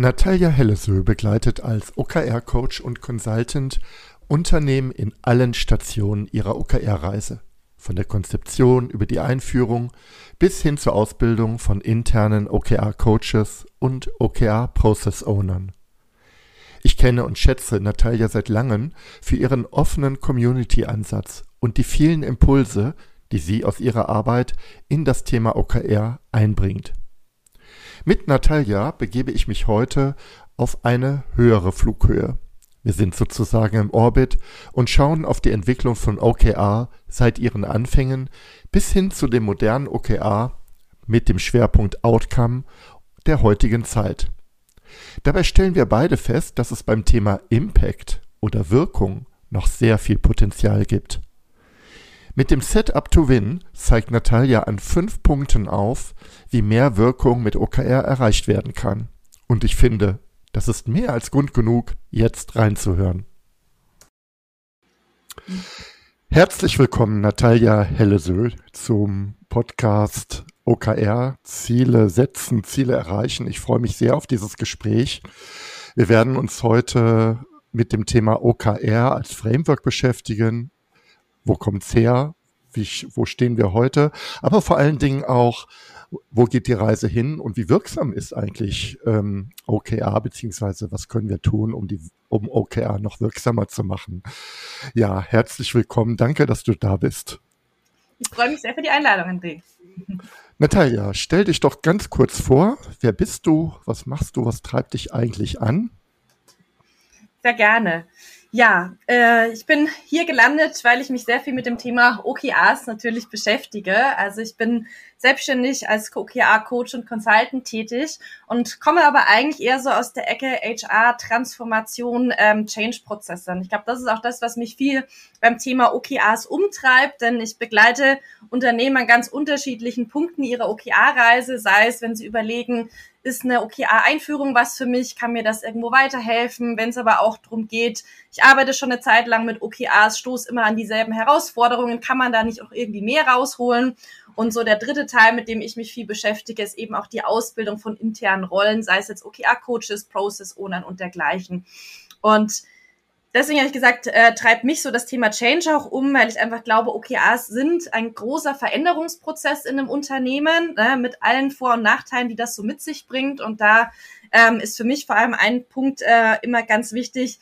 Natalia Hellesö begleitet als OKR-Coach und Consultant Unternehmen in allen Stationen ihrer OKR-Reise. Von der Konzeption über die Einführung bis hin zur Ausbildung von internen OKR-Coaches und OKR-Process-Ownern. Ich kenne und schätze Natalia seit langem für ihren offenen Community-Ansatz und die vielen Impulse, die sie aus ihrer Arbeit in das Thema OKR einbringt. Mit Natalia begebe ich mich heute auf eine höhere Flughöhe. Wir sind sozusagen im Orbit und schauen auf die Entwicklung von OKR seit ihren Anfängen bis hin zu dem modernen OKR mit dem Schwerpunkt Outcome der heutigen Zeit. Dabei stellen wir beide fest, dass es beim Thema Impact oder Wirkung noch sehr viel Potenzial gibt. Mit dem Setup to Win zeigt Natalia an fünf Punkten auf, wie mehr Wirkung mit OKR erreicht werden kann. Und ich finde, das ist mehr als Grund genug, jetzt reinzuhören. Herzlich willkommen, Natalia Hellesö, zum Podcast OKR, Ziele setzen, Ziele erreichen. Ich freue mich sehr auf dieses Gespräch. Wir werden uns heute mit dem Thema OKR als Framework beschäftigen, wo kommt's her, wie, wo stehen wir heute, aber vor allen Dingen auch, wo geht die Reise hin und wie wirksam ist eigentlich ähm, OKR, beziehungsweise was können wir tun, um, die, um OKR noch wirksamer zu machen. Ja, herzlich willkommen. Danke, dass du da bist. Ich freue mich sehr für die Einladung, André. Natalia, stell dich doch ganz kurz vor. Wer bist du? Was machst du? Was treibt dich eigentlich an? Sehr gerne. Ja, äh, ich bin hier gelandet, weil ich mich sehr viel mit dem Thema OKRs natürlich beschäftige. Also ich bin selbstständig als OKR-Coach und Consultant tätig und komme aber eigentlich eher so aus der Ecke HR, Transformation, ähm, Change-Prozesse. Und ich glaube, das ist auch das, was mich viel beim Thema OKRs umtreibt, denn ich begleite Unternehmen an ganz unterschiedlichen Punkten ihrer OKR-Reise, sei es, wenn sie überlegen, ist eine OKR-Einführung was für mich, kann mir das irgendwo weiterhelfen, wenn es aber auch darum geht, ich arbeite schon eine Zeit lang mit OKRs, stoße immer an dieselben Herausforderungen, kann man da nicht auch irgendwie mehr rausholen? Und so der dritte Teil, mit dem ich mich viel beschäftige, ist eben auch die Ausbildung von internen Rollen, sei es jetzt OKR-Coaches, Process-Ownern und dergleichen. Und deswegen habe ich gesagt, äh, treibt mich so das Thema Change auch um, weil ich einfach glaube, OKRs sind ein großer Veränderungsprozess in einem Unternehmen ne, mit allen Vor- und Nachteilen, die das so mit sich bringt. Und da ähm, ist für mich vor allem ein Punkt äh, immer ganz wichtig,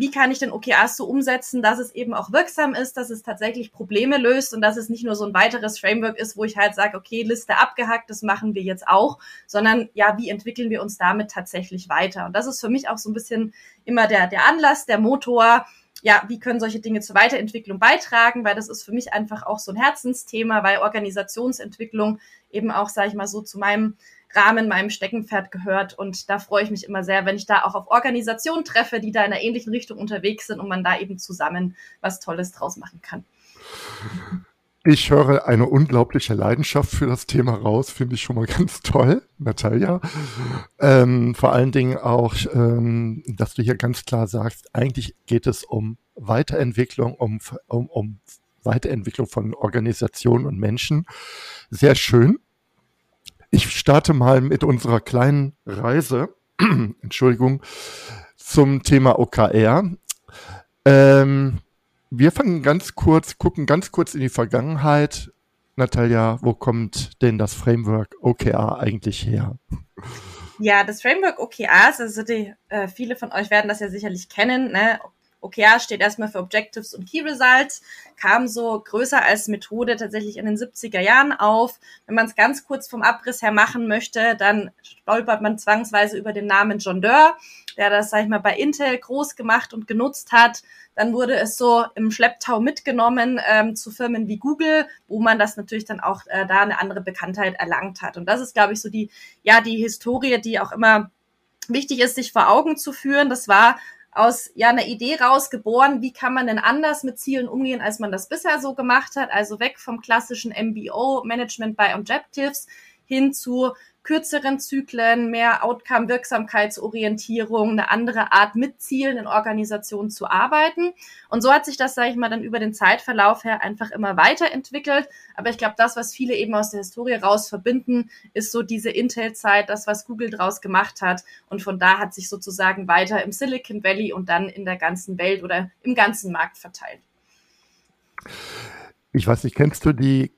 wie kann ich denn OKRs so umsetzen, dass es eben auch wirksam ist, dass es tatsächlich Probleme löst und dass es nicht nur so ein weiteres Framework ist, wo ich halt sage, okay, Liste abgehackt, das machen wir jetzt auch, sondern ja, wie entwickeln wir uns damit tatsächlich weiter? Und das ist für mich auch so ein bisschen immer der, der Anlass, der Motor, ja, wie können solche Dinge zur Weiterentwicklung beitragen, weil das ist für mich einfach auch so ein Herzensthema, weil Organisationsentwicklung eben auch, sage ich mal so, zu meinem Rahmen meinem Steckenpferd gehört. Und da freue ich mich immer sehr, wenn ich da auch auf Organisationen treffe, die da in einer ähnlichen Richtung unterwegs sind und man da eben zusammen was Tolles draus machen kann. Ich höre eine unglaubliche Leidenschaft für das Thema raus, finde ich schon mal ganz toll, Natalia. Ähm, vor allen Dingen auch, ähm, dass du hier ganz klar sagst, eigentlich geht es um Weiterentwicklung, um, um, um Weiterentwicklung von Organisationen und Menschen. Sehr schön. Ich starte mal mit unserer kleinen Reise, Entschuldigung, zum Thema OKR. Ähm, wir fangen ganz kurz, gucken ganz kurz in die Vergangenheit. Natalia, wo kommt denn das Framework OKR eigentlich her? Ja, das Framework OKRs, also die, äh, viele von euch werden das ja sicherlich kennen. Ne? OKR steht erstmal für Objectives und Key Results, kam so größer als Methode tatsächlich in den 70er Jahren auf. Wenn man es ganz kurz vom Abriss her machen möchte, dann stolpert man zwangsweise über den Namen John Doerr, der das, sag ich mal, bei Intel groß gemacht und genutzt hat. Dann wurde es so im Schlepptau mitgenommen ähm, zu Firmen wie Google, wo man das natürlich dann auch äh, da eine andere Bekanntheit erlangt hat. Und das ist, glaube ich, so die, ja, die Historie, die auch immer wichtig ist, sich vor Augen zu führen, das war aus ja einer Idee rausgeboren, wie kann man denn anders mit Zielen umgehen, als man das bisher so gemacht hat. Also weg vom klassischen MBO, Management by Objectives, hin zu kürzeren Zyklen, mehr Outcome-Wirksamkeitsorientierung, eine andere Art mit Zielen in Organisationen zu arbeiten. Und so hat sich das, sage ich mal, dann über den Zeitverlauf her einfach immer weiterentwickelt. Aber ich glaube, das, was viele eben aus der Historie raus verbinden, ist so diese Intel-Zeit, das, was Google draus gemacht hat. Und von da hat sich sozusagen weiter im Silicon Valley und dann in der ganzen Welt oder im ganzen Markt verteilt. Ich weiß nicht, kennst du die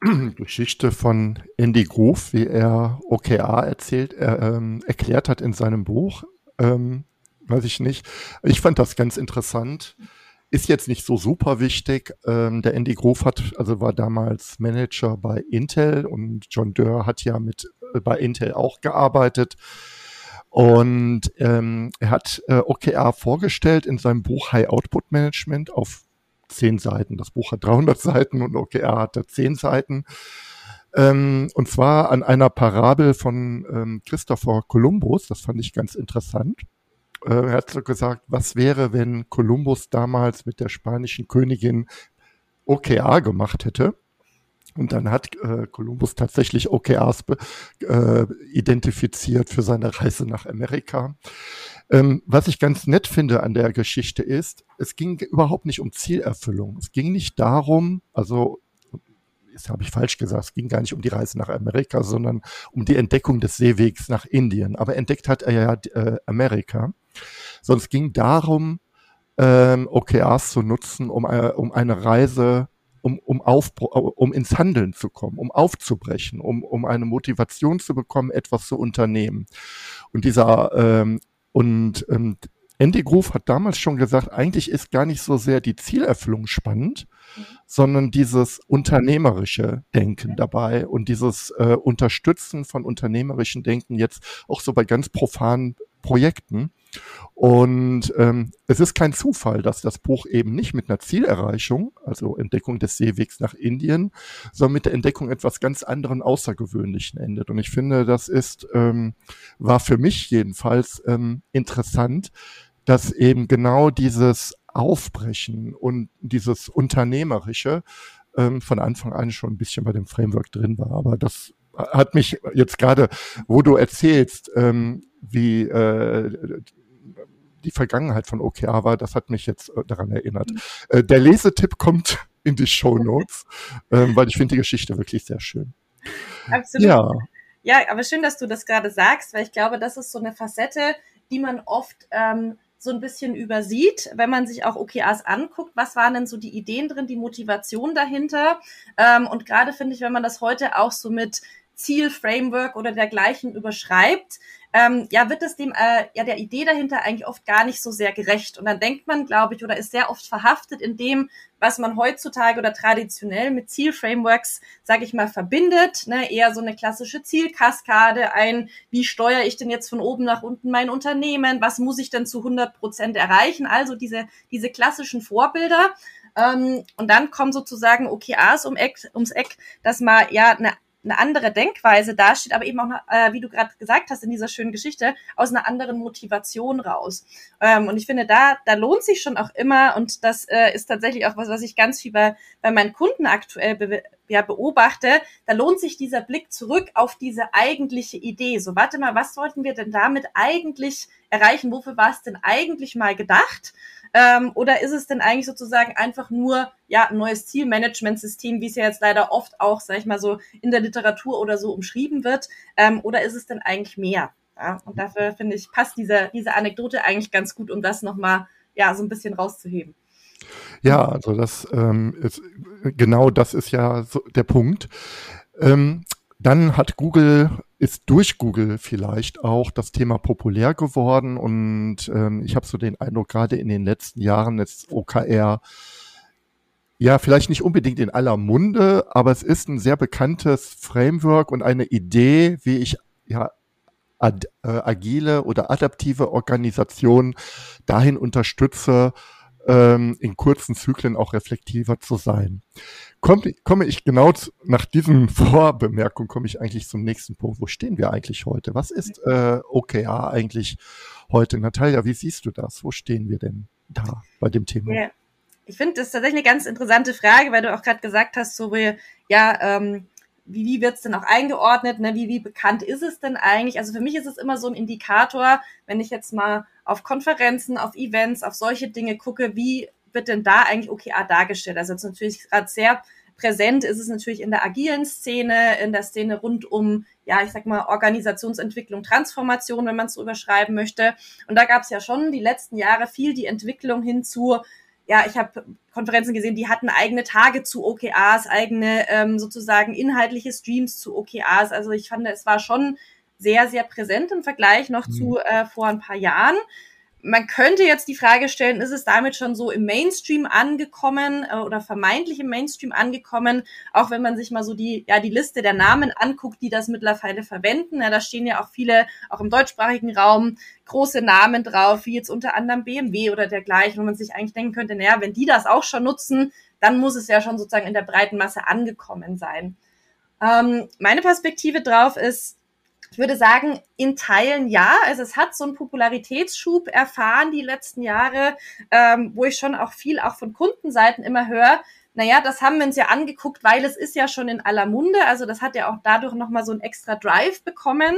Geschichte von Andy Groove, wie er OKA erzählt, er, ähm, erklärt hat in seinem Buch. Ähm, weiß ich nicht. Ich fand das ganz interessant. Ist jetzt nicht so super wichtig. Ähm, der Andy Groove hat, also war damals Manager bei Intel und John Doerr hat ja mit äh, bei Intel auch gearbeitet. Und ähm, er hat äh, OKR vorgestellt in seinem Buch High Output Management auf zehn Seiten. Das Buch hat 300 Seiten und OKR hatte zehn Seiten. Ähm, und zwar an einer Parabel von ähm, Christopher Columbus. Das fand ich ganz interessant. Äh, er hat so gesagt, was wäre, wenn Columbus damals mit der spanischen Königin OKR gemacht hätte? Und dann hat äh, Columbus tatsächlich OKRs äh, identifiziert für seine Reise nach Amerika. Ähm, was ich ganz nett finde an der Geschichte ist, es ging überhaupt nicht um Zielerfüllung. Es ging nicht darum, also jetzt habe ich falsch gesagt, es ging gar nicht um die Reise nach Amerika, sondern um die Entdeckung des Seewegs nach Indien. Aber entdeckt hat er ja äh, Amerika. Sonst ging darum, ähm, OKRs zu nutzen, um, äh, um eine Reise um, um, auf, um ins Handeln zu kommen, um aufzubrechen, um, um eine Motivation zu bekommen, etwas zu unternehmen. Und dieser ähm, und ähm, Andy Groove hat damals schon gesagt, eigentlich ist gar nicht so sehr die Zielerfüllung spannend, mhm. sondern dieses unternehmerische Denken dabei und dieses äh, Unterstützen von unternehmerischen Denken jetzt auch so bei ganz profanen Projekten. Und ähm, es ist kein Zufall, dass das Buch eben nicht mit einer Zielerreichung, also Entdeckung des Seewegs nach Indien, sondern mit der Entdeckung etwas ganz anderen Außergewöhnlichen endet. Und ich finde, das ist, ähm, war für mich jedenfalls ähm, interessant, dass eben genau dieses Aufbrechen und dieses Unternehmerische ähm, von Anfang an schon ein bisschen bei dem Framework drin war. Aber das hat mich jetzt gerade, wo du erzählst, ähm, wie äh, die Vergangenheit von OKR war, das hat mich jetzt äh, daran erinnert. Mhm. Äh, der Lesetipp kommt in die Show Notes, ähm, weil ich finde die Geschichte wirklich sehr schön. Absolut. Ja. ja, aber schön, dass du das gerade sagst, weil ich glaube, das ist so eine Facette, die man oft ähm, so ein bisschen übersieht, wenn man sich auch OKRs anguckt. Was waren denn so die Ideen drin, die Motivation dahinter? Ähm, und gerade finde ich, wenn man das heute auch so mit Zielframework oder dergleichen überschreibt, ähm, ja, wird es dem, äh, ja, der Idee dahinter eigentlich oft gar nicht so sehr gerecht. Und dann denkt man, glaube ich, oder ist sehr oft verhaftet in dem, was man heutzutage oder traditionell mit Zielframeworks, sage ich mal, verbindet. Ne? Eher so eine klassische Zielkaskade, ein, wie steuere ich denn jetzt von oben nach unten mein Unternehmen? Was muss ich denn zu 100 Prozent erreichen? Also diese, diese klassischen Vorbilder. Ähm, und dann kommen sozusagen OKRs um Eck, ums Eck, dass man ja eine eine andere Denkweise dasteht, aber eben auch, äh, wie du gerade gesagt hast in dieser schönen Geschichte, aus einer anderen Motivation raus. Ähm, und ich finde, da, da lohnt sich schon auch immer, und das äh, ist tatsächlich auch was, was ich ganz viel bei, bei meinen Kunden aktuell be ja, beobachte, da lohnt sich dieser Blick zurück auf diese eigentliche Idee. So, warte mal, was sollten wir denn damit eigentlich erreichen? Wofür war es denn eigentlich mal gedacht? Ähm, oder ist es denn eigentlich sozusagen einfach nur ja, ein neues Zielmanagementsystem, wie es ja jetzt leider oft auch, sag ich mal so, in der Literatur oder so umschrieben wird? Ähm, oder ist es denn eigentlich mehr? Ja, und dafür finde ich, passt diese, diese Anekdote eigentlich ganz gut, um das nochmal ja, so ein bisschen rauszuheben. Ja, also das ähm, ist, genau das ist ja so der Punkt. Ähm, dann hat Google, ist durch Google vielleicht auch das Thema populär geworden und ähm, ich habe so den Eindruck, gerade in den letzten Jahren ist OKR ja, vielleicht nicht unbedingt in aller Munde, aber es ist ein sehr bekanntes Framework und eine Idee, wie ich ja ad, äh, agile oder adaptive Organisationen dahin unterstütze, ähm, in kurzen Zyklen auch reflektiver zu sein. komme komme ich genau zu, nach diesen Vorbemerkungen komme ich eigentlich zum nächsten Punkt. Wo stehen wir eigentlich heute? Was ist äh, OKR eigentlich heute? Natalia, wie siehst du das? Wo stehen wir denn da bei dem Thema? Ja. Ich finde das tatsächlich eine ganz interessante Frage, weil du auch gerade gesagt hast, so wie, ja, ähm, wie, wie wird es denn auch eingeordnet, ne? wie, wie bekannt ist es denn eigentlich? Also für mich ist es immer so ein Indikator, wenn ich jetzt mal auf Konferenzen, auf Events, auf solche Dinge gucke, wie wird denn da eigentlich OKR dargestellt? Also jetzt natürlich gerade sehr präsent ist es natürlich in der agilen Szene, in der Szene rund um, ja, ich sag mal, Organisationsentwicklung, Transformation, wenn man es so überschreiben möchte. Und da gab es ja schon die letzten Jahre viel die Entwicklung hin zu, ja, ich habe Konferenzen gesehen, die hatten eigene Tage zu OKRs, eigene ähm, sozusagen inhaltliche Streams zu OKRs. Also ich fand, es war schon sehr, sehr präsent im Vergleich noch mhm. zu äh, vor ein paar Jahren man könnte jetzt die Frage stellen, ist es damit schon so im Mainstream angekommen äh, oder vermeintlich im Mainstream angekommen, auch wenn man sich mal so die, ja, die Liste der Namen anguckt, die das mittlerweile verwenden. Ja, da stehen ja auch viele, auch im deutschsprachigen Raum, große Namen drauf, wie jetzt unter anderem BMW oder dergleichen, wo man sich eigentlich denken könnte, naja, wenn die das auch schon nutzen, dann muss es ja schon sozusagen in der breiten Masse angekommen sein. Ähm, meine Perspektive drauf ist, ich würde sagen, in Teilen ja. Also es hat so einen Popularitätsschub erfahren die letzten Jahre, ähm, wo ich schon auch viel auch von Kundenseiten immer höre. Naja, das haben wir uns ja angeguckt, weil es ist ja schon in aller Munde. Also das hat ja auch dadurch nochmal so ein extra Drive bekommen.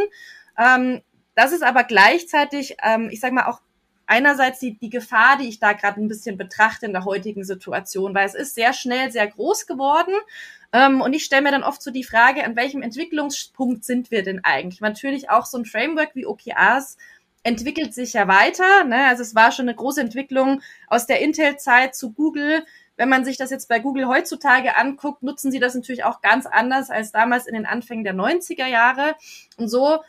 Ähm, das ist aber gleichzeitig, ähm, ich sage mal, auch einerseits die, die Gefahr, die ich da gerade ein bisschen betrachte in der heutigen Situation, weil es ist sehr schnell sehr groß geworden. Ähm, und ich stelle mir dann oft so die Frage, an welchem Entwicklungspunkt sind wir denn eigentlich? Natürlich auch so ein Framework wie OKRs entwickelt sich ja weiter. Ne? Also es war schon eine große Entwicklung aus der Intel-Zeit zu Google. Wenn man sich das jetzt bei Google heutzutage anguckt, nutzen sie das natürlich auch ganz anders als damals in den Anfängen der 90er Jahre. Und so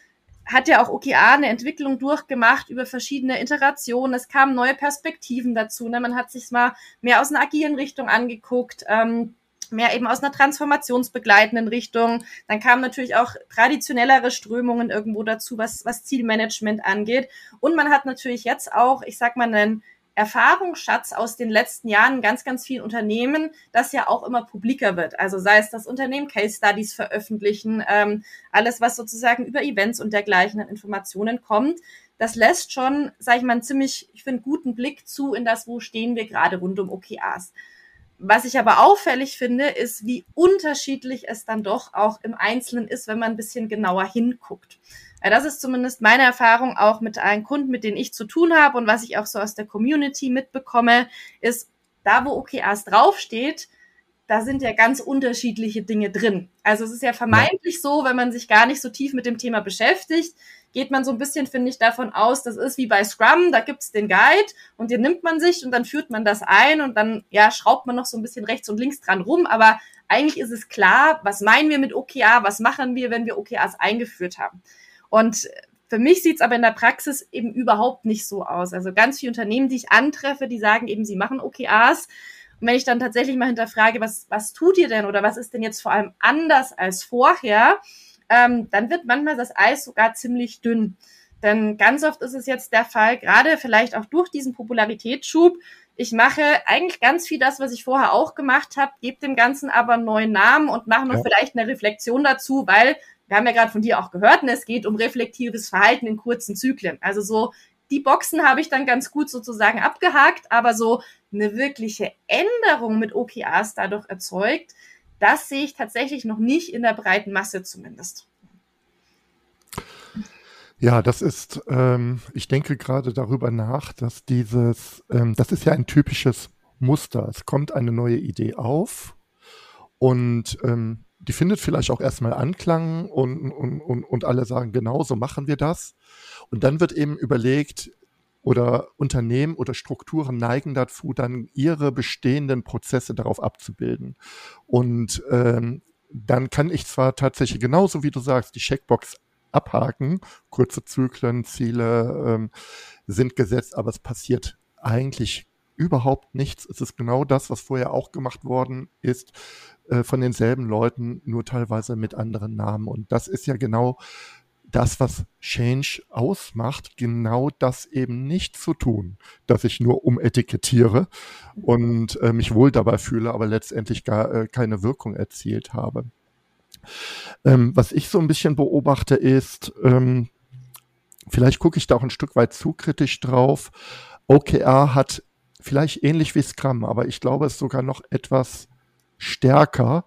hat ja auch OKR eine Entwicklung durchgemacht über verschiedene Iterationen. Es kamen neue Perspektiven dazu. Ne? Man hat sich mal mehr aus einer agilen Richtung angeguckt. Ähm, mehr eben aus einer transformationsbegleitenden Richtung. Dann kamen natürlich auch traditionellere Strömungen irgendwo dazu, was, was Zielmanagement angeht. Und man hat natürlich jetzt auch, ich sag mal, einen Erfahrungsschatz aus den letzten Jahren ganz, ganz vielen Unternehmen, das ja auch immer publiker wird. Also sei es das Unternehmen Case Studies veröffentlichen, ähm, alles, was sozusagen über Events und dergleichen an Informationen kommt, das lässt schon, sage ich mal, einen ziemlich, ich finde, guten Blick zu in das, wo stehen wir gerade rund um OKRs. Was ich aber auffällig finde, ist, wie unterschiedlich es dann doch auch im Einzelnen ist, wenn man ein bisschen genauer hinguckt. Das ist zumindest meine Erfahrung auch mit allen Kunden, mit denen ich zu tun habe und was ich auch so aus der Community mitbekomme, ist, da wo OKRs draufsteht, da sind ja ganz unterschiedliche Dinge drin. Also es ist ja vermeintlich so, wenn man sich gar nicht so tief mit dem Thema beschäftigt, geht man so ein bisschen, finde ich, davon aus, das ist wie bei Scrum, da gibt's den Guide und den nimmt man sich und dann führt man das ein und dann, ja, schraubt man noch so ein bisschen rechts und links dran rum, aber eigentlich ist es klar, was meinen wir mit OKR, was machen wir, wenn wir OKRs eingeführt haben. Und für mich sieht's aber in der Praxis eben überhaupt nicht so aus. Also ganz viele Unternehmen, die ich antreffe, die sagen eben, sie machen OKRs. Und wenn ich dann tatsächlich mal hinterfrage, was, was tut ihr denn oder was ist denn jetzt vor allem anders als vorher, ähm, dann wird manchmal das Eis sogar ziemlich dünn. Denn ganz oft ist es jetzt der Fall, gerade vielleicht auch durch diesen Popularitätsschub, ich mache eigentlich ganz viel das, was ich vorher auch gemacht habe, gebe dem Ganzen aber einen neuen Namen und mache noch ja. vielleicht eine Reflexion dazu, weil wir haben ja gerade von dir auch gehört, ne, es geht um reflektives Verhalten in kurzen Zyklen. Also so die Boxen habe ich dann ganz gut sozusagen abgehakt, aber so eine wirkliche Änderung mit OKRs dadurch erzeugt, das sehe ich tatsächlich noch nicht in der breiten Masse zumindest. Ja, das ist, ähm, ich denke gerade darüber nach, dass dieses, ähm, das ist ja ein typisches Muster. Es kommt eine neue Idee auf und ähm, die findet vielleicht auch erstmal Anklang und, und, und, und alle sagen, genau so machen wir das. Und dann wird eben überlegt, oder Unternehmen oder Strukturen neigen dazu, dann ihre bestehenden Prozesse darauf abzubilden. Und ähm, dann kann ich zwar tatsächlich genauso wie du sagst, die Checkbox abhaken, kurze Zyklen, Ziele ähm, sind gesetzt, aber es passiert eigentlich überhaupt nichts. Es ist genau das, was vorher auch gemacht worden ist, äh, von denselben Leuten, nur teilweise mit anderen Namen. Und das ist ja genau das, was Change ausmacht, genau das eben nicht zu tun, dass ich nur umetikettiere und äh, mich wohl dabei fühle, aber letztendlich gar äh, keine Wirkung erzielt habe. Ähm, was ich so ein bisschen beobachte ist, ähm, vielleicht gucke ich da auch ein Stück weit zu kritisch drauf. OKR hat vielleicht ähnlich wie Scrum, aber ich glaube, es ist sogar noch etwas stärker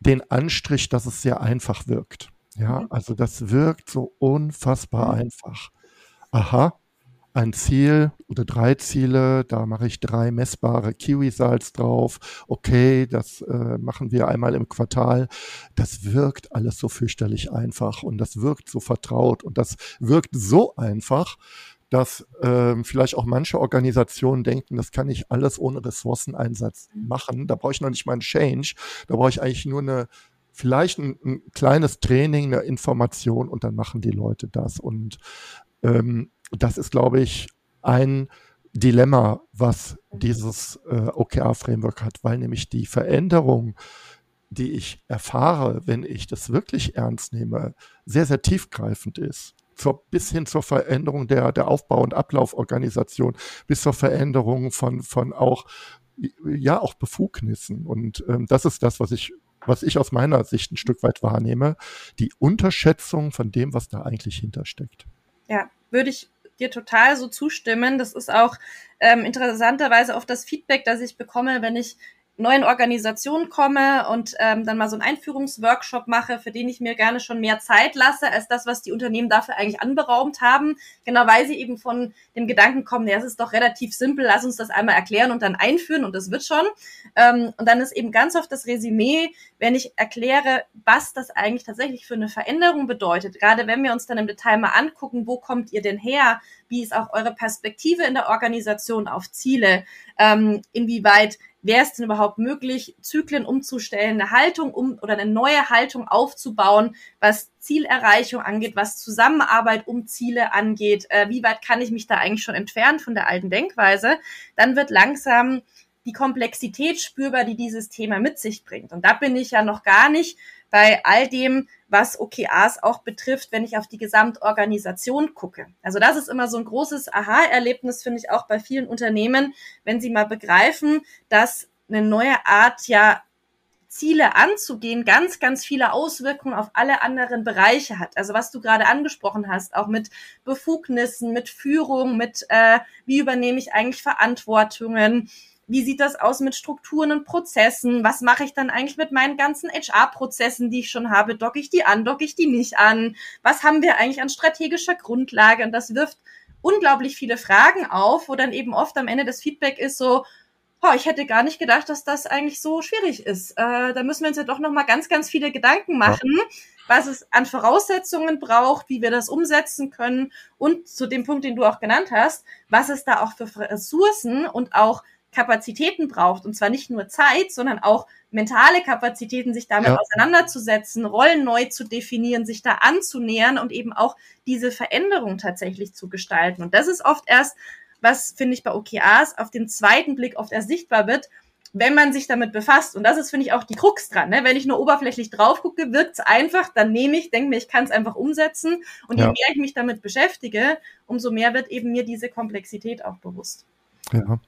den Anstrich, dass es sehr einfach wirkt. Ja, mhm. also das wirkt so unfassbar mhm. einfach. Aha, ein Ziel oder drei Ziele, da mache ich drei messbare Key-Results drauf. Okay, das äh, machen wir einmal im Quartal. Das wirkt alles so fürchterlich einfach und das wirkt so vertraut und das wirkt so einfach, dass ähm, vielleicht auch manche Organisationen denken, das kann ich alles ohne Ressourceneinsatz machen. Da brauche ich noch nicht mal einen Change. Da brauche ich eigentlich nur eine vielleicht ein, ein, kleines Training, eine Information und dann machen die Leute das. Und ähm, das ist, glaube ich, ein Dilemma, was dieses äh, OKR-Framework hat, weil nämlich die Veränderung, die ich erfahre, wenn ich das wirklich ernst nehme, sehr, sehr tiefgreifend ist. Zur, bis hin zur Veränderung der, der Aufbau- und Ablauforganisation, bis zur Veränderung von, von auch, ja, auch Befugnissen. Und ähm, das ist das, was ich was ich aus meiner Sicht ein Stück weit wahrnehme, die Unterschätzung von dem, was da eigentlich hintersteckt. Ja, würde ich dir total so zustimmen. Das ist auch ähm, interessanterweise oft das Feedback, das ich bekomme, wenn ich neuen Organisationen komme und ähm, dann mal so einen Einführungsworkshop mache, für den ich mir gerne schon mehr Zeit lasse, als das, was die Unternehmen dafür eigentlich anberaumt haben. Genau weil sie eben von dem Gedanken kommen, ja, es ist doch relativ simpel, lass uns das einmal erklären und dann einführen und das wird schon. Ähm, und dann ist eben ganz oft das Resümee, wenn ich erkläre, was das eigentlich tatsächlich für eine Veränderung bedeutet. Gerade wenn wir uns dann im Detail mal angucken, wo kommt ihr denn her? Wie ist auch eure Perspektive in der Organisation auf Ziele? Ähm, inwieweit wäre es denn überhaupt möglich, Zyklen umzustellen, eine Haltung um oder eine neue Haltung aufzubauen, was Zielerreichung angeht, was Zusammenarbeit um Ziele angeht, äh, wie weit kann ich mich da eigentlich schon entfernen von der alten Denkweise, dann wird langsam die Komplexität spürbar, die dieses Thema mit sich bringt. Und da bin ich ja noch gar nicht bei all dem, was OKRs auch betrifft, wenn ich auf die Gesamtorganisation gucke. Also das ist immer so ein großes Aha-Erlebnis, finde ich auch bei vielen Unternehmen, wenn sie mal begreifen, dass eine neue Art ja Ziele anzugehen, ganz, ganz viele Auswirkungen auf alle anderen Bereiche hat. Also was du gerade angesprochen hast, auch mit Befugnissen, mit Führung, mit äh, wie übernehme ich eigentlich Verantwortungen, wie sieht das aus mit Strukturen und Prozessen? Was mache ich dann eigentlich mit meinen ganzen HR-Prozessen, die ich schon habe? Docke ich die an, docke ich die nicht an? Was haben wir eigentlich an strategischer Grundlage? Und das wirft unglaublich viele Fragen auf, wo dann eben oft am Ende das Feedback ist so, oh, ich hätte gar nicht gedacht, dass das eigentlich so schwierig ist. Äh, da müssen wir uns ja doch noch mal ganz, ganz viele Gedanken machen, ja. was es an Voraussetzungen braucht, wie wir das umsetzen können und zu dem Punkt, den du auch genannt hast, was es da auch für Ressourcen und auch Kapazitäten braucht. Und zwar nicht nur Zeit, sondern auch mentale Kapazitäten, sich damit ja. auseinanderzusetzen, Rollen neu zu definieren, sich da anzunähern und eben auch diese Veränderung tatsächlich zu gestalten. Und das ist oft erst, was finde ich bei OKRs auf den zweiten Blick oft erst sichtbar wird, wenn man sich damit befasst. Und das ist, finde ich, auch die Krux dran. Ne? Wenn ich nur oberflächlich drauf gucke, wirkt's einfach, dann nehme ich, denke mir, ich kann es einfach umsetzen. Und ja. je mehr ich mich damit beschäftige, umso mehr wird eben mir diese Komplexität auch bewusst. Ja.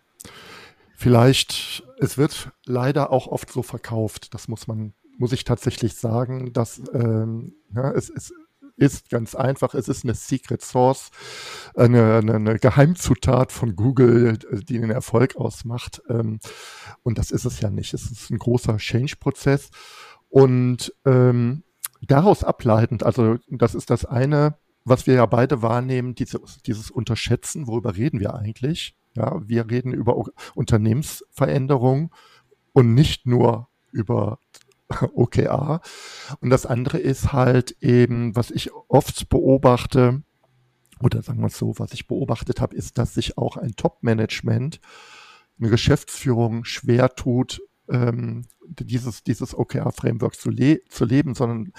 Vielleicht, es wird leider auch oft so verkauft, das muss man, muss ich tatsächlich sagen, dass ähm, ja, es, es ist ganz einfach, es ist eine Secret Source, eine, eine, eine Geheimzutat von Google, die den Erfolg ausmacht. Ähm, und das ist es ja nicht. Es ist ein großer Change-Prozess. Und ähm, daraus ableitend, also das ist das eine, was wir ja beide wahrnehmen, dieses, dieses Unterschätzen, worüber reden wir eigentlich? Ja, wir reden über Unternehmensveränderung und nicht nur über OKR. Und das andere ist halt eben, was ich oft beobachte, oder sagen wir es so, was ich beobachtet habe, ist, dass sich auch ein Top-Management, eine Geschäftsführung schwer tut, ähm, dieses, dieses OKR-Framework zu, le zu leben, sondern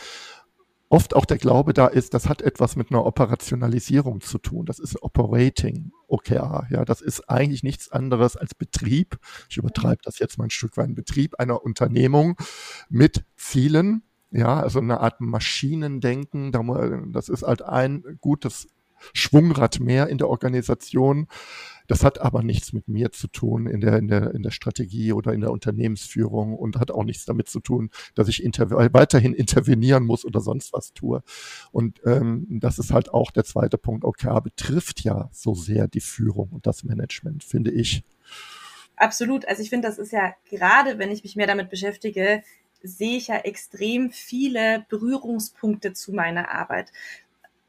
oft auch der Glaube da ist, das hat etwas mit einer Operationalisierung zu tun. Das ist Operating OKR. Ja, das ist eigentlich nichts anderes als Betrieb. Ich übertreibe das jetzt mal ein Stück weit. Betrieb einer Unternehmung mit Zielen ja, also eine Art Maschinendenken. Das ist halt ein gutes Schwungrad mehr in der Organisation. Das hat aber nichts mit mir zu tun in der, in der, in der Strategie oder in der Unternehmensführung und hat auch nichts damit zu tun, dass ich inter weiterhin intervenieren muss oder sonst was tue. Und ähm, das ist halt auch der zweite Punkt. OKR betrifft ja so sehr die Führung und das Management, finde ich. Absolut. Also ich finde, das ist ja gerade, wenn ich mich mehr damit beschäftige, sehe ich ja extrem viele Berührungspunkte zu meiner Arbeit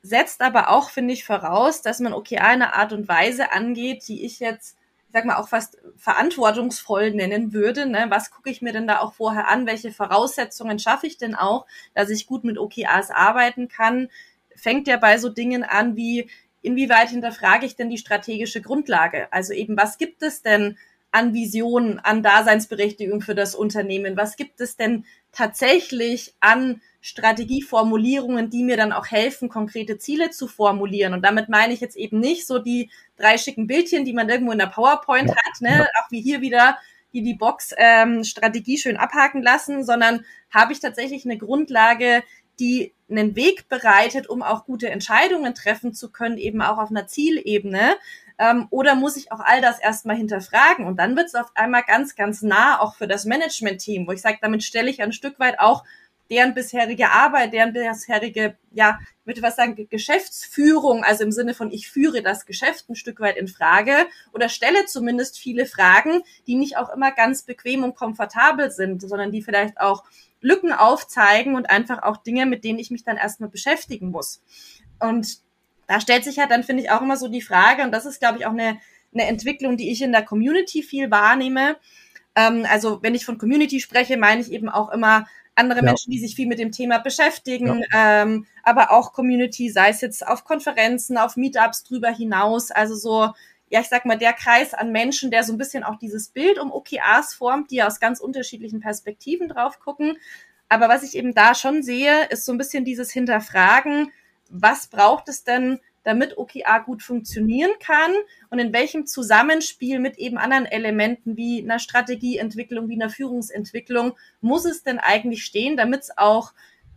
setzt aber auch, finde ich, voraus, dass man OKR eine Art und Weise angeht, die ich jetzt, ich sag mal, auch fast verantwortungsvoll nennen würde. Ne? Was gucke ich mir denn da auch vorher an? Welche Voraussetzungen schaffe ich denn auch, dass ich gut mit OKRs arbeiten kann? Fängt ja bei so Dingen an wie, inwieweit hinterfrage ich denn die strategische Grundlage? Also eben, was gibt es denn an Visionen, an Daseinsberechtigung für das Unternehmen? Was gibt es denn tatsächlich an Strategieformulierungen, die mir dann auch helfen, konkrete Ziele zu formulieren. Und damit meine ich jetzt eben nicht so die drei schicken Bildchen, die man irgendwo in der PowerPoint hat, ne? auch wie hier wieder die die Box ähm, Strategie schön abhaken lassen, sondern habe ich tatsächlich eine Grundlage, die einen Weg bereitet, um auch gute Entscheidungen treffen zu können, eben auch auf einer Zielebene. Ähm, oder muss ich auch all das erstmal hinterfragen? Und dann wird es auf einmal ganz, ganz nah auch für das Management-Team, wo ich sage, damit stelle ich ein Stück weit auch deren bisherige Arbeit, deren bisherige, ja, ich würde was sagen, Geschäftsführung, also im Sinne von ich führe das Geschäft ein Stück weit in Frage oder stelle zumindest viele Fragen, die nicht auch immer ganz bequem und komfortabel sind, sondern die vielleicht auch Lücken aufzeigen und einfach auch Dinge, mit denen ich mich dann erstmal beschäftigen muss. Und da stellt sich halt dann, finde ich, auch immer so die Frage, und das ist, glaube ich, auch eine, eine Entwicklung, die ich in der Community viel wahrnehme. Ähm, also wenn ich von Community spreche, meine ich eben auch immer andere ja. Menschen, die sich viel mit dem Thema beschäftigen, ja. ähm, aber auch Community, sei es jetzt auf Konferenzen, auf Meetups drüber hinaus, also so, ja, ich sag mal, der Kreis an Menschen, der so ein bisschen auch dieses Bild um OKRs formt, die aus ganz unterschiedlichen Perspektiven drauf gucken. Aber was ich eben da schon sehe, ist so ein bisschen dieses Hinterfragen, was braucht es denn, damit OKR gut funktionieren kann und in welchem Zusammenspiel mit eben anderen Elementen wie einer Strategieentwicklung, wie einer Führungsentwicklung muss es denn eigentlich stehen, damit es auch,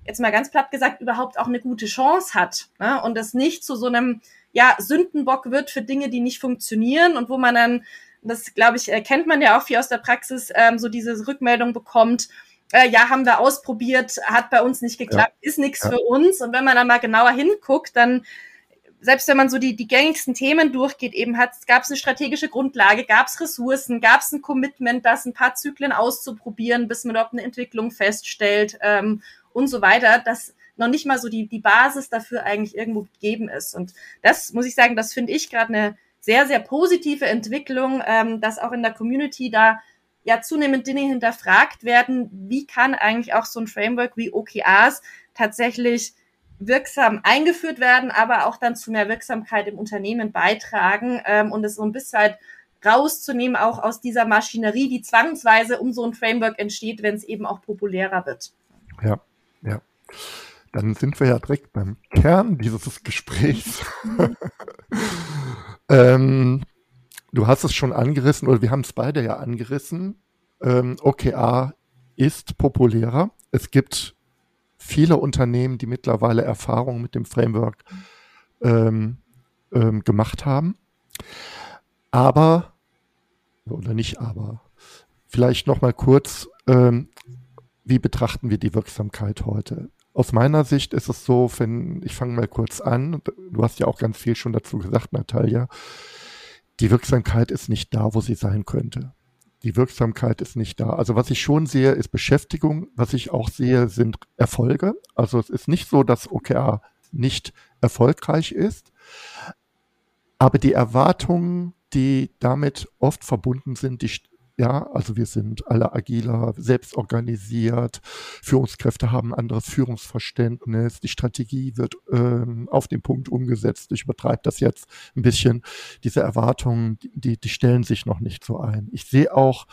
jetzt mal ganz platt gesagt, überhaupt auch eine gute Chance hat ne? und es nicht zu so einem ja, Sündenbock wird für Dinge, die nicht funktionieren und wo man dann, das glaube ich, kennt man ja auch viel aus der Praxis, ähm, so diese Rückmeldung bekommt, äh, ja, haben wir ausprobiert, hat bei uns nicht geklappt, ja. ist nichts ja. für uns. Und wenn man dann mal genauer hinguckt, dann selbst wenn man so die, die gängigsten Themen durchgeht, eben hat, gab es eine strategische Grundlage, gab es Ressourcen, gab es ein Commitment, das ein paar Zyklen auszuprobieren, bis man dort eine Entwicklung feststellt ähm, und so weiter, dass noch nicht mal so die, die Basis dafür eigentlich irgendwo gegeben ist. Und das muss ich sagen, das finde ich gerade eine sehr, sehr positive Entwicklung, ähm, dass auch in der Community da ja zunehmend Dinge hinterfragt werden. Wie kann eigentlich auch so ein Framework wie OKRs tatsächlich wirksam eingeführt werden, aber auch dann zu mehr Wirksamkeit im Unternehmen beitragen ähm, und es so ein bisschen halt rauszunehmen, auch aus dieser Maschinerie, die zwangsweise um so ein Framework entsteht, wenn es eben auch populärer wird. Ja, ja. Dann sind wir ja direkt beim Kern dieses Gesprächs. ähm, du hast es schon angerissen, oder wir haben es beide ja angerissen. Ähm, OKR ist populärer. Es gibt viele Unternehmen, die mittlerweile Erfahrungen mit dem Framework ähm, ähm, gemacht haben. Aber, oder nicht aber, vielleicht nochmal kurz, ähm, wie betrachten wir die Wirksamkeit heute? Aus meiner Sicht ist es so, wenn, ich fange mal kurz an, du hast ja auch ganz viel schon dazu gesagt, Natalia, die Wirksamkeit ist nicht da, wo sie sein könnte die Wirksamkeit ist nicht da. Also was ich schon sehe, ist Beschäftigung. Was ich auch sehe, sind Erfolge. Also es ist nicht so, dass OKR nicht erfolgreich ist. Aber die Erwartungen, die damit oft verbunden sind, die, ja, also wir sind alle agiler, selbst organisiert, Führungskräfte haben anderes Führungsverständnis, die Strategie wird ähm, auf den Punkt umgesetzt. Ich übertreibe das jetzt ein bisschen. Diese Erwartungen, die, die stellen sich noch nicht so ein. Ich sehe auch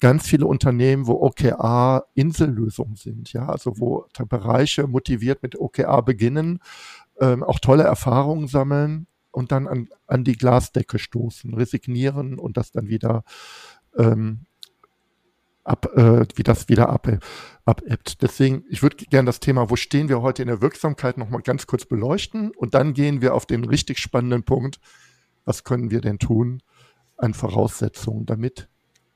ganz viele Unternehmen, wo OKR Insellösungen sind, ja, also wo Bereiche motiviert mit OKR beginnen, ähm, auch tolle Erfahrungen sammeln und dann an, an die Glasdecke stoßen, resignieren und das dann wieder ähm, ab, äh, wie das wieder ab, abebbt. Deswegen, ich würde gerne das Thema, wo stehen wir heute in der Wirksamkeit, nochmal ganz kurz beleuchten und dann gehen wir auf den richtig spannenden Punkt, was können wir denn tun an Voraussetzungen, damit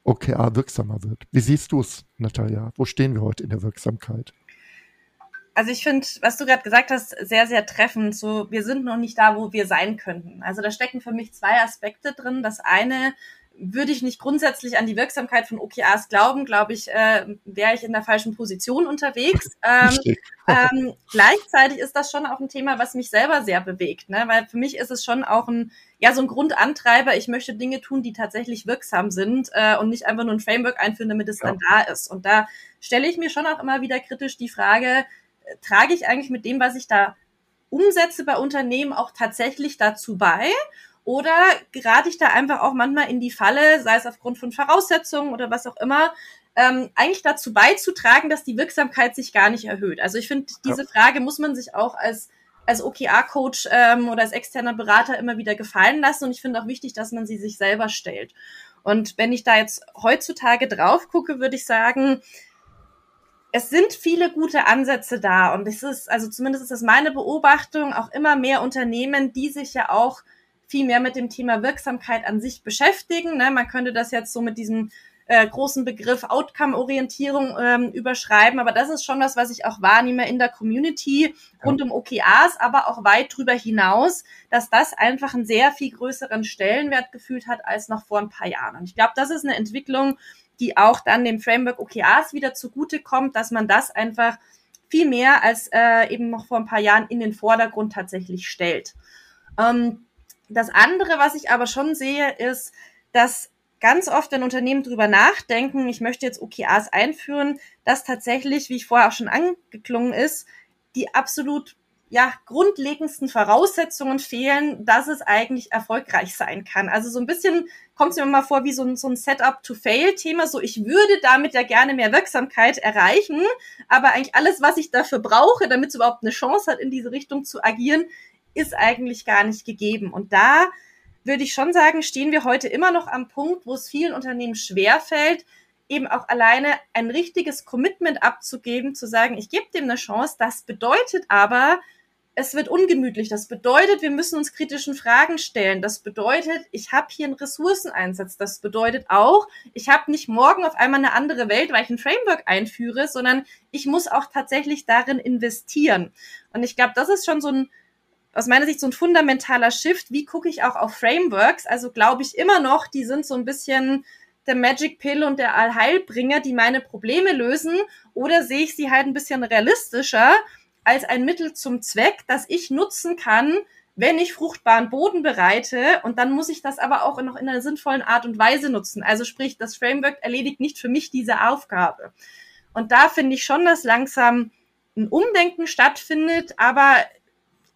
OKR wirksamer wird. Wie siehst du es, Natalia? Wo stehen wir heute in der Wirksamkeit? Also ich finde, was du gerade gesagt hast, sehr, sehr treffend. So, wir sind noch nicht da, wo wir sein könnten. Also da stecken für mich zwei Aspekte drin. Das eine würde ich nicht grundsätzlich an die Wirksamkeit von OKRs glauben, glaube ich, äh, wäre ich in der falschen Position unterwegs. Ähm, ähm, gleichzeitig ist das schon auch ein Thema, was mich selber sehr bewegt, ne? weil für mich ist es schon auch ein, ja, so ein Grundantreiber. Ich möchte Dinge tun, die tatsächlich wirksam sind äh, und nicht einfach nur ein Framework einführen, damit es ja. dann da ist. Und da stelle ich mir schon auch immer wieder kritisch die Frage, äh, trage ich eigentlich mit dem, was ich da umsetze bei Unternehmen auch tatsächlich dazu bei? Oder gerate ich da einfach auch manchmal in die Falle, sei es aufgrund von Voraussetzungen oder was auch immer, ähm, eigentlich dazu beizutragen, dass die Wirksamkeit sich gar nicht erhöht. Also ich finde, diese ja. Frage muss man sich auch als als OKR-Coach ähm, oder als externer Berater immer wieder gefallen lassen. Und ich finde auch wichtig, dass man sie sich selber stellt. Und wenn ich da jetzt heutzutage drauf gucke, würde ich sagen, es sind viele gute Ansätze da. Und es ist, also zumindest ist das meine Beobachtung, auch immer mehr Unternehmen, die sich ja auch viel mehr mit dem Thema Wirksamkeit an sich beschäftigen. Ne? Man könnte das jetzt so mit diesem äh, großen Begriff Outcome-Orientierung ähm, überschreiben, aber das ist schon was, was ich auch wahrnehme in der Community rund um OKRs, aber auch weit drüber hinaus, dass das einfach einen sehr viel größeren Stellenwert gefühlt hat als noch vor ein paar Jahren. Und ich glaube, das ist eine Entwicklung, die auch dann dem Framework OKRs wieder zugute kommt, dass man das einfach viel mehr als äh, eben noch vor ein paar Jahren in den Vordergrund tatsächlich stellt. Ähm, das andere, was ich aber schon sehe, ist, dass ganz oft, wenn Unternehmen drüber nachdenken, ich möchte jetzt OKRs einführen, dass tatsächlich, wie ich vorher auch schon angeklungen ist, die absolut ja, grundlegendsten Voraussetzungen fehlen, dass es eigentlich erfolgreich sein kann. Also so ein bisschen kommt es mir mal vor wie so ein, so ein Setup-to-Fail-Thema. So, ich würde damit ja gerne mehr Wirksamkeit erreichen, aber eigentlich alles, was ich dafür brauche, damit es überhaupt eine Chance hat, in diese Richtung zu agieren, ist eigentlich gar nicht gegeben. Und da würde ich schon sagen, stehen wir heute immer noch am Punkt, wo es vielen Unternehmen schwerfällt, eben auch alleine ein richtiges Commitment abzugeben, zu sagen, ich gebe dem eine Chance. Das bedeutet aber, es wird ungemütlich. Das bedeutet, wir müssen uns kritischen Fragen stellen. Das bedeutet, ich habe hier einen Ressourceneinsatz. Das bedeutet auch, ich habe nicht morgen auf einmal eine andere Welt, weil ich ein Framework einführe, sondern ich muss auch tatsächlich darin investieren. Und ich glaube, das ist schon so ein aus meiner Sicht so ein fundamentaler Shift. Wie gucke ich auch auf Frameworks? Also glaube ich immer noch, die sind so ein bisschen der Magic Pill und der Allheilbringer, die meine Probleme lösen. Oder sehe ich sie halt ein bisschen realistischer als ein Mittel zum Zweck, das ich nutzen kann, wenn ich fruchtbaren Boden bereite. Und dann muss ich das aber auch noch in einer sinnvollen Art und Weise nutzen. Also sprich, das Framework erledigt nicht für mich diese Aufgabe. Und da finde ich schon, dass langsam ein Umdenken stattfindet, aber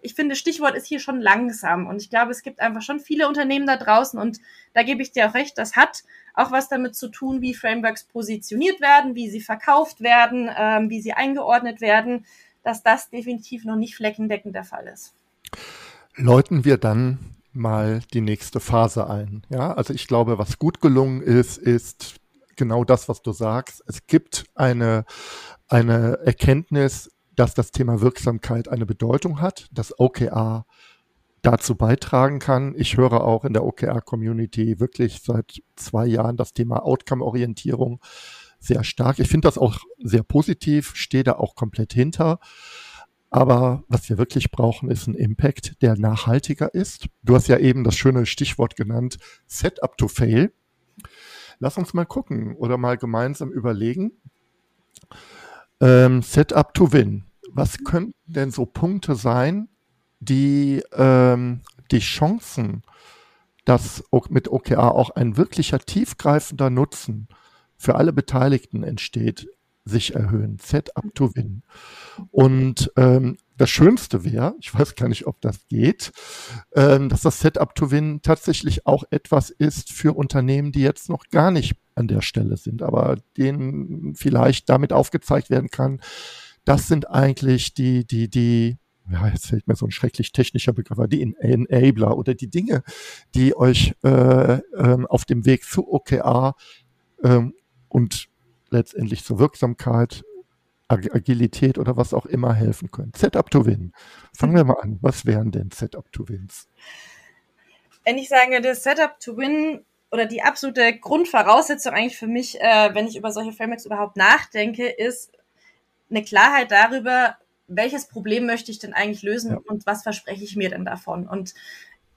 ich finde, Stichwort ist hier schon langsam. Und ich glaube, es gibt einfach schon viele Unternehmen da draußen und da gebe ich dir auch recht, das hat auch was damit zu tun, wie Frameworks positioniert werden, wie sie verkauft werden, ähm, wie sie eingeordnet werden, dass das definitiv noch nicht fleckendeckend der Fall ist. Läuten wir dann mal die nächste Phase ein. Ja, also ich glaube, was gut gelungen ist, ist genau das, was du sagst. Es gibt eine, eine Erkenntnis, dass das Thema Wirksamkeit eine Bedeutung hat, dass OKR dazu beitragen kann. Ich höre auch in der OKR-Community wirklich seit zwei Jahren das Thema Outcome-Orientierung sehr stark. Ich finde das auch sehr positiv, stehe da auch komplett hinter. Aber was wir wirklich brauchen, ist ein Impact, der nachhaltiger ist. Du hast ja eben das schöne Stichwort genannt, Setup to Fail. Lass uns mal gucken oder mal gemeinsam überlegen. Ähm, Setup to Win was könnten denn so Punkte sein, die ähm, die Chancen, dass mit OKR auch ein wirklicher tiefgreifender Nutzen für alle Beteiligten entsteht, sich erhöhen. Set up to win. Und ähm, das Schönste wäre, ich weiß gar nicht, ob das geht, ähm, dass das Setup to Win tatsächlich auch etwas ist für Unternehmen, die jetzt noch gar nicht an der Stelle sind, aber denen vielleicht damit aufgezeigt werden kann, das sind eigentlich die, die, die, ja, jetzt fällt mir so ein schrecklich technischer Begriff, die Enabler oder die Dinge, die euch äh, ähm, auf dem Weg zu OKR ähm, und letztendlich zur Wirksamkeit, Agilität oder was auch immer helfen können. Setup to Win. Fangen wir mal an. Was wären denn Setup to Wins? Wenn ich sage, das Setup to Win oder die absolute Grundvoraussetzung eigentlich für mich, äh, wenn ich über solche Frameworks überhaupt nachdenke, ist eine Klarheit darüber, welches Problem möchte ich denn eigentlich lösen ja. und was verspreche ich mir denn davon? Und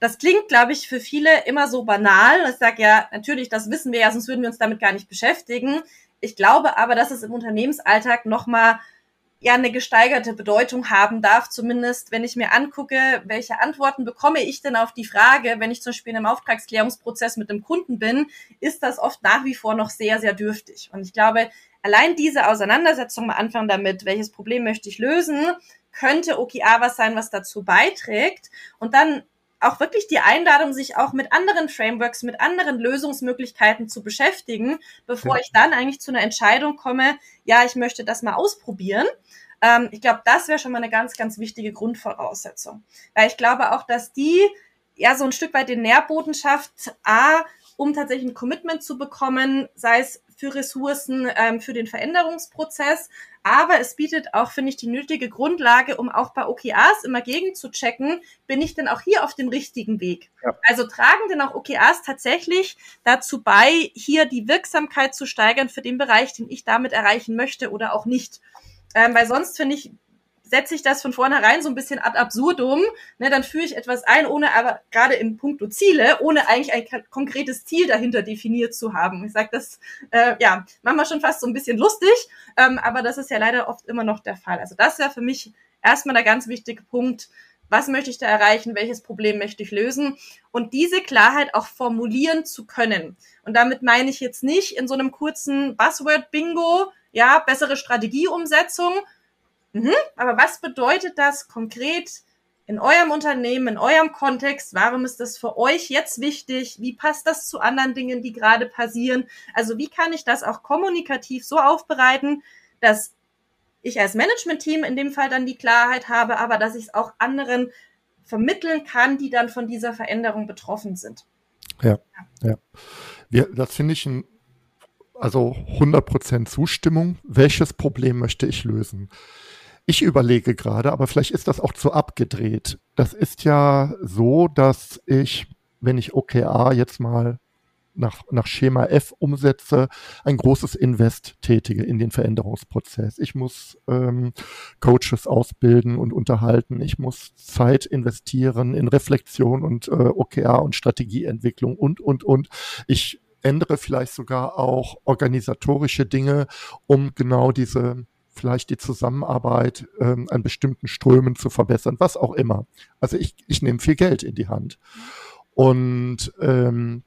das klingt, glaube ich, für viele immer so banal. Ich sage ja, natürlich, das wissen wir ja, sonst würden wir uns damit gar nicht beschäftigen. Ich glaube aber, dass es im Unternehmensalltag nochmal ja eine gesteigerte Bedeutung haben darf, zumindest wenn ich mir angucke, welche Antworten bekomme ich denn auf die Frage, wenn ich zum Beispiel in einem Auftragsklärungsprozess mit dem Kunden bin, ist das oft nach wie vor noch sehr, sehr dürftig. Und ich glaube, allein diese Auseinandersetzung am Anfang damit, welches Problem möchte ich lösen, könnte OKR was sein, was dazu beiträgt. Und dann auch wirklich die Einladung, sich auch mit anderen Frameworks, mit anderen Lösungsmöglichkeiten zu beschäftigen, bevor ja. ich dann eigentlich zu einer Entscheidung komme, ja, ich möchte das mal ausprobieren. Ähm, ich glaube, das wäre schon mal eine ganz, ganz wichtige Grundvoraussetzung. Weil ich glaube auch, dass die ja so ein Stück weit den Nährboden schafft, A, um tatsächlich ein Commitment zu bekommen, sei es für Ressourcen, ähm, für den Veränderungsprozess. Aber es bietet auch, finde ich, die nötige Grundlage, um auch bei OKRs immer gegen zu checken, bin ich denn auch hier auf dem richtigen Weg? Ja. Also tragen denn auch OKRs tatsächlich dazu bei, hier die Wirksamkeit zu steigern für den Bereich, den ich damit erreichen möchte oder auch nicht? Ähm, weil sonst, finde ich, setze ich das von vornherein so ein bisschen ad absurdum, ne, dann führe ich etwas ein, ohne aber gerade im Punkto Ziele, ohne eigentlich ein konkretes Ziel dahinter definiert zu haben. Ich sage das, äh, ja, manchmal schon fast so ein bisschen lustig, ähm, aber das ist ja leider oft immer noch der Fall. Also das wäre für mich erstmal der ganz wichtige Punkt, was möchte ich da erreichen, welches Problem möchte ich lösen und diese Klarheit auch formulieren zu können. Und damit meine ich jetzt nicht in so einem kurzen Buzzword-Bingo, ja, bessere Strategieumsetzung, Mhm. Aber was bedeutet das konkret in eurem Unternehmen, in eurem Kontext? Warum ist das für euch jetzt wichtig? Wie passt das zu anderen Dingen, die gerade passieren? Also wie kann ich das auch kommunikativ so aufbereiten, dass ich als Management-Team in dem Fall dann die Klarheit habe, aber dass ich es auch anderen vermitteln kann, die dann von dieser Veränderung betroffen sind. Ja, ja. ja. Wir, das finde ich ein, also 100% Zustimmung. Welches Problem möchte ich lösen? Ich überlege gerade, aber vielleicht ist das auch zu abgedreht. Das ist ja so, dass ich, wenn ich OKR jetzt mal nach, nach Schema F umsetze, ein großes Invest tätige in den Veränderungsprozess. Ich muss ähm, Coaches ausbilden und unterhalten. Ich muss Zeit investieren in Reflexion und äh, OKR und Strategieentwicklung und, und, und. Ich ändere vielleicht sogar auch organisatorische Dinge, um genau diese vielleicht die Zusammenarbeit ähm, an bestimmten Strömen zu verbessern, was auch immer. Also ich, ich nehme viel Geld in die Hand. Und ähm,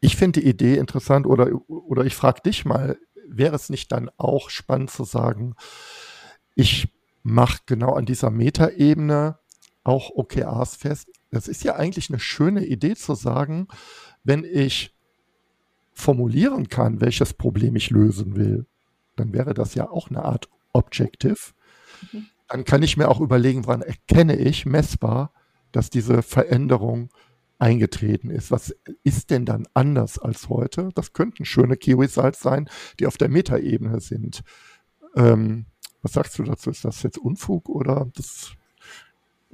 ich finde die Idee interessant oder, oder ich frage dich mal, wäre es nicht dann auch spannend zu sagen, ich mache genau an dieser Metaebene auch OKRs fest. Das ist ja eigentlich eine schöne Idee zu sagen, wenn ich formulieren kann, welches Problem ich lösen will, dann wäre das ja auch eine Art Objective. Mhm. Dann kann ich mir auch überlegen, wann erkenne ich messbar, dass diese Veränderung eingetreten ist. Was ist denn dann anders als heute? Das könnten schöne Key Results sein, die auf der Metaebene sind. Ähm, was sagst du dazu? Ist das jetzt Unfug oder das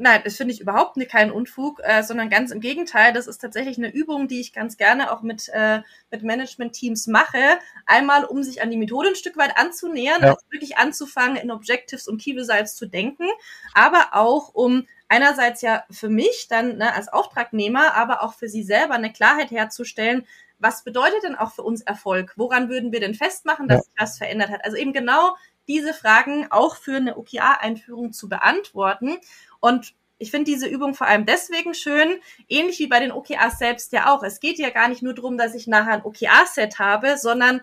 Nein, das finde ich überhaupt nicht keinen Unfug, äh, sondern ganz im Gegenteil. Das ist tatsächlich eine Übung, die ich ganz gerne auch mit, äh, mit Management-Teams mache. Einmal, um sich an die Methode ein Stück weit anzunähern, ja. also wirklich anzufangen, in Objectives und Key Results zu denken, aber auch, um einerseits ja für mich dann ne, als Auftragnehmer, aber auch für sie selber eine Klarheit herzustellen, was bedeutet denn auch für uns Erfolg? Woran würden wir denn festmachen, dass ja. sich das verändert hat? Also eben genau diese Fragen auch für eine OKR-Einführung zu beantworten. Und ich finde diese Übung vor allem deswegen schön, ähnlich wie bei den OKRs selbst ja auch. Es geht ja gar nicht nur darum, dass ich nachher ein OKR-Set habe, sondern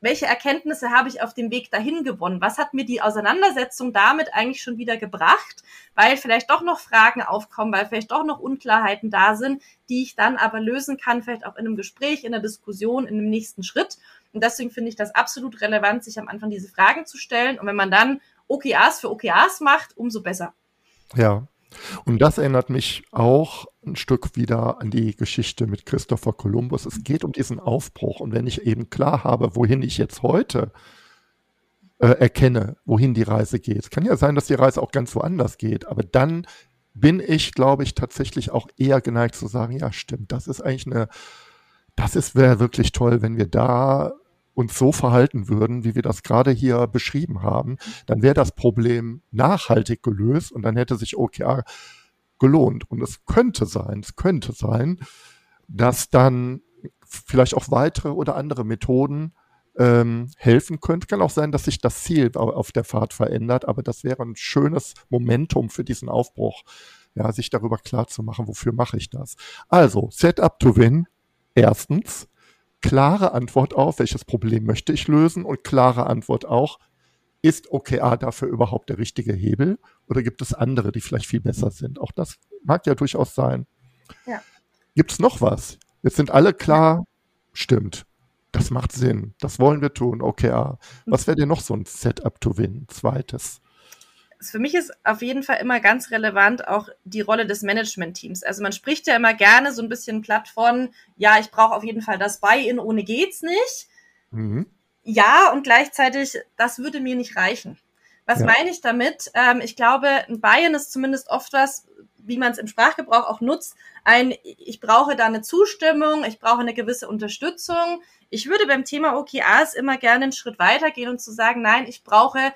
welche Erkenntnisse habe ich auf dem Weg dahin gewonnen? Was hat mir die Auseinandersetzung damit eigentlich schon wieder gebracht? Weil vielleicht doch noch Fragen aufkommen, weil vielleicht doch noch Unklarheiten da sind, die ich dann aber lösen kann, vielleicht auch in einem Gespräch, in einer Diskussion, in einem nächsten Schritt. Und deswegen finde ich das absolut relevant, sich am Anfang diese Fragen zu stellen. Und wenn man dann OKRs für OKRs macht, umso besser. Ja. Und das erinnert mich auch ein Stück wieder an die Geschichte mit Christopher Columbus. Es geht um diesen Aufbruch. Und wenn ich eben klar habe, wohin ich jetzt heute äh, erkenne, wohin die Reise geht. Es kann ja sein, dass die Reise auch ganz woanders geht, aber dann bin ich, glaube ich, tatsächlich auch eher geneigt zu sagen, ja, stimmt, das ist eigentlich eine, das wäre wirklich toll, wenn wir da uns so verhalten würden, wie wir das gerade hier beschrieben haben, dann wäre das Problem nachhaltig gelöst und dann hätte sich OKR gelohnt. Und es könnte sein, es könnte sein, dass dann vielleicht auch weitere oder andere Methoden ähm, helfen könnte. Kann auch sein, dass sich das Ziel auf der Fahrt verändert, aber das wäre ein schönes Momentum für diesen Aufbruch, ja, sich darüber klar zu machen, wofür mache ich das. Also, Setup to Win. Erstens, klare Antwort auf, welches Problem möchte ich lösen und klare Antwort auch, ist OKR dafür überhaupt der richtige Hebel oder gibt es andere, die vielleicht viel besser sind? Auch das mag ja durchaus sein. Ja. Gibt es noch was? Jetzt sind alle klar, stimmt das macht Sinn, das wollen wir tun, OKR. Was wäre denn noch so ein Setup to Win, zweites? Für mich ist auf jeden Fall immer ganz relevant auch die Rolle des Management-Teams. Also man spricht ja immer gerne so ein bisschen platt von, ja, ich brauche auf jeden Fall das Buy-in, ohne geht's nicht. Mhm. Ja, und gleichzeitig, das würde mir nicht reichen. Was ja. meine ich damit? Ähm, ich glaube, ein Buy-in ist zumindest oft was, wie man es im Sprachgebrauch auch nutzt, ein, ich brauche da eine Zustimmung, ich brauche eine gewisse Unterstützung. Ich würde beim Thema OKRs immer gerne einen Schritt weitergehen und zu sagen, nein, ich brauche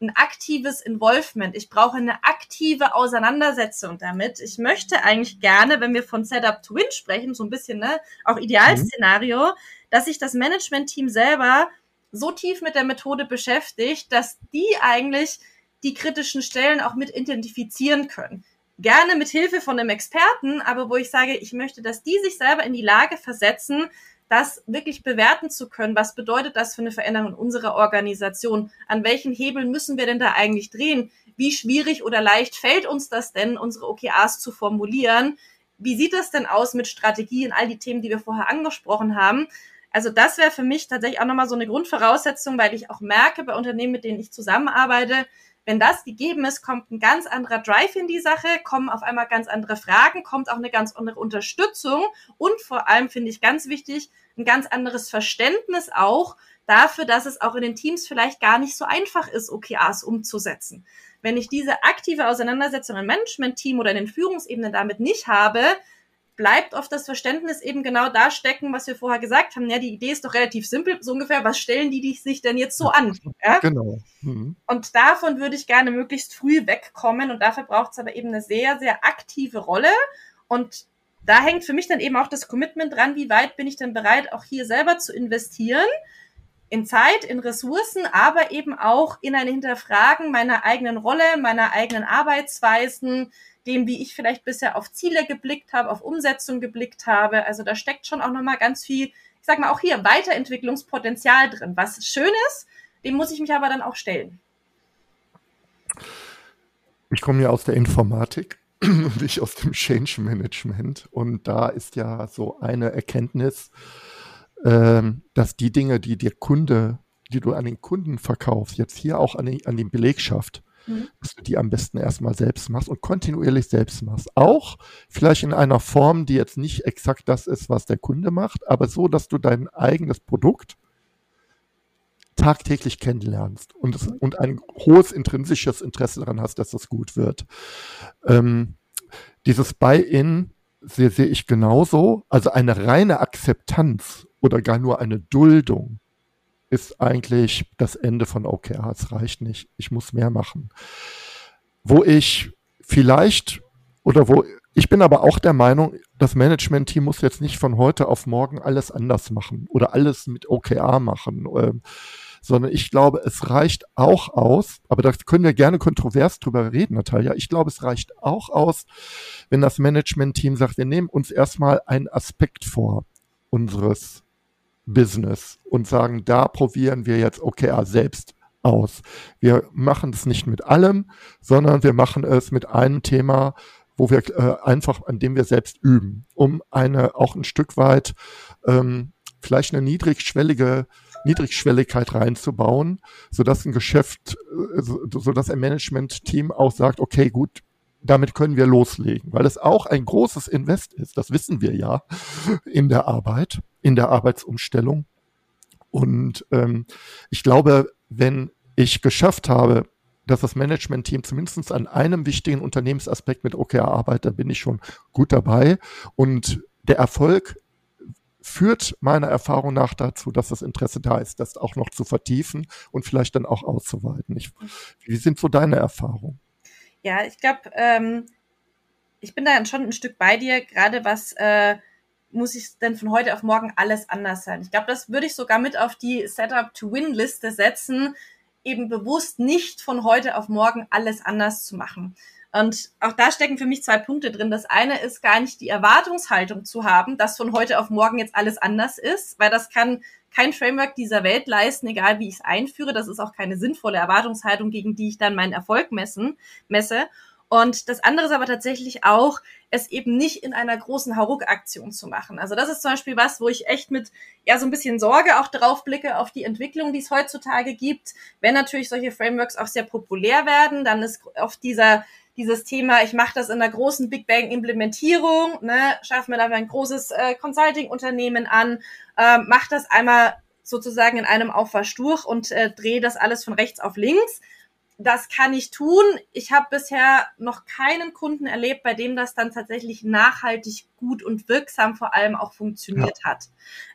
ein aktives Involvement. Ich brauche eine aktive Auseinandersetzung damit. Ich möchte eigentlich gerne, wenn wir von Setup to Win sprechen, so ein bisschen, ne, auch Idealszenario, mhm. dass sich das Management-Team selber so tief mit der Methode beschäftigt, dass die eigentlich die kritischen Stellen auch mit identifizieren können gerne mit Hilfe von einem Experten, aber wo ich sage, ich möchte, dass die sich selber in die Lage versetzen, das wirklich bewerten zu können. Was bedeutet das für eine Veränderung in unserer Organisation? An welchen Hebeln müssen wir denn da eigentlich drehen? Wie schwierig oder leicht fällt uns das denn, unsere OKRs zu formulieren? Wie sieht das denn aus mit Strategien, all die Themen, die wir vorher angesprochen haben? Also das wäre für mich tatsächlich auch nochmal so eine Grundvoraussetzung, weil ich auch merke bei Unternehmen, mit denen ich zusammenarbeite, wenn das gegeben ist, kommt ein ganz anderer Drive in die Sache, kommen auf einmal ganz andere Fragen, kommt auch eine ganz andere Unterstützung und vor allem finde ich ganz wichtig, ein ganz anderes Verständnis auch dafür, dass es auch in den Teams vielleicht gar nicht so einfach ist, OKRs umzusetzen. Wenn ich diese aktive Auseinandersetzung im Management-Team oder in den Führungsebenen damit nicht habe, bleibt oft das Verständnis eben genau da stecken, was wir vorher gesagt haben. Ja, die Idee ist doch relativ simpel, so ungefähr, was stellen die sich denn jetzt so an? Ja? Genau. Mhm. Und davon würde ich gerne möglichst früh wegkommen und dafür braucht es aber eben eine sehr, sehr aktive Rolle und da hängt für mich dann eben auch das Commitment dran, wie weit bin ich denn bereit, auch hier selber zu investieren, in Zeit, in Ressourcen, aber eben auch in ein Hinterfragen meiner eigenen Rolle, meiner eigenen Arbeitsweisen, dem, wie ich vielleicht bisher auf Ziele geblickt habe, auf Umsetzung geblickt habe. Also da steckt schon auch nochmal ganz viel, ich sag mal auch hier, Weiterentwicklungspotenzial drin. Was schön ist, dem muss ich mich aber dann auch stellen. Ich komme ja aus der Informatik und ich aus dem Change Management. Und da ist ja so eine Erkenntnis, ähm, dass die Dinge, die der Kunde, die du an den Kunden verkaufst, jetzt hier auch an die, an die Belegschaft, mhm. dass du die am besten erstmal selbst machst und kontinuierlich selbst machst. Auch vielleicht in einer Form, die jetzt nicht exakt das ist, was der Kunde macht, aber so, dass du dein eigenes Produkt tagtäglich kennenlernst und, es, und ein hohes intrinsisches Interesse daran hast, dass das gut wird. Ähm, dieses Buy-in sehe, sehe ich genauso. Also eine reine Akzeptanz oder gar nur eine Duldung ist eigentlich das Ende von OKR. Es reicht nicht. Ich muss mehr machen. Wo ich vielleicht oder wo ich bin aber auch der Meinung, das Management-Team muss jetzt nicht von heute auf morgen alles anders machen oder alles mit OKR machen, äh, sondern ich glaube, es reicht auch aus, aber da können wir gerne kontrovers drüber reden, Natalia. Ich glaube, es reicht auch aus, wenn das Management-Team sagt, wir nehmen uns erstmal einen Aspekt vor unseres Business und sagen, da probieren wir jetzt OKR selbst aus. Wir machen es nicht mit allem, sondern wir machen es mit einem Thema, wo wir äh, einfach, an dem wir selbst üben, um eine auch ein Stück weit ähm, vielleicht eine niedrigschwellige Niedrigschwelligkeit reinzubauen, so dass ein Geschäft, äh, so dass ein Management-Team auch sagt, okay, gut, damit können wir loslegen, weil es auch ein großes Invest ist. Das wissen wir ja in der Arbeit, in der Arbeitsumstellung. Und ähm, ich glaube, wenn ich geschafft habe, dass das Management-Team zumindest an einem wichtigen Unternehmensaspekt mit OKR arbeitet, bin ich schon gut dabei. Und der Erfolg führt meiner Erfahrung nach dazu, dass das Interesse da ist, das auch noch zu vertiefen und vielleicht dann auch auszuweiten. Ich, wie sind so deine Erfahrungen? Ja, ich glaube, ähm, ich bin da schon ein Stück bei dir, gerade was äh, muss ich denn von heute auf morgen alles anders sein. Ich glaube, das würde ich sogar mit auf die Setup-to-Win-Liste setzen, eben bewusst nicht von heute auf morgen alles anders zu machen. Und auch da stecken für mich zwei Punkte drin. Das eine ist gar nicht die Erwartungshaltung zu haben, dass von heute auf morgen jetzt alles anders ist, weil das kann kein Framework dieser Welt leisten, egal wie ich es einführe. Das ist auch keine sinnvolle Erwartungshaltung, gegen die ich dann meinen Erfolg messen, messe. Und das andere ist aber tatsächlich auch, es eben nicht in einer großen Hauruck-Aktion zu machen. Also das ist zum Beispiel was, wo ich echt mit ja so ein bisschen Sorge auch drauf blicke, auf die Entwicklung, die es heutzutage gibt. Wenn natürlich solche Frameworks auch sehr populär werden, dann ist oft dieser dieses Thema, ich mache das in einer großen Big Bang Implementierung, ne, schaffe mir dafür ein großes äh, Consulting-Unternehmen an, äh, mache das einmal sozusagen in einem Aufwasch durch und äh, drehe das alles von rechts auf links das kann ich tun. Ich habe bisher noch keinen Kunden erlebt, bei dem das dann tatsächlich nachhaltig gut und wirksam vor allem auch funktioniert ja. hat.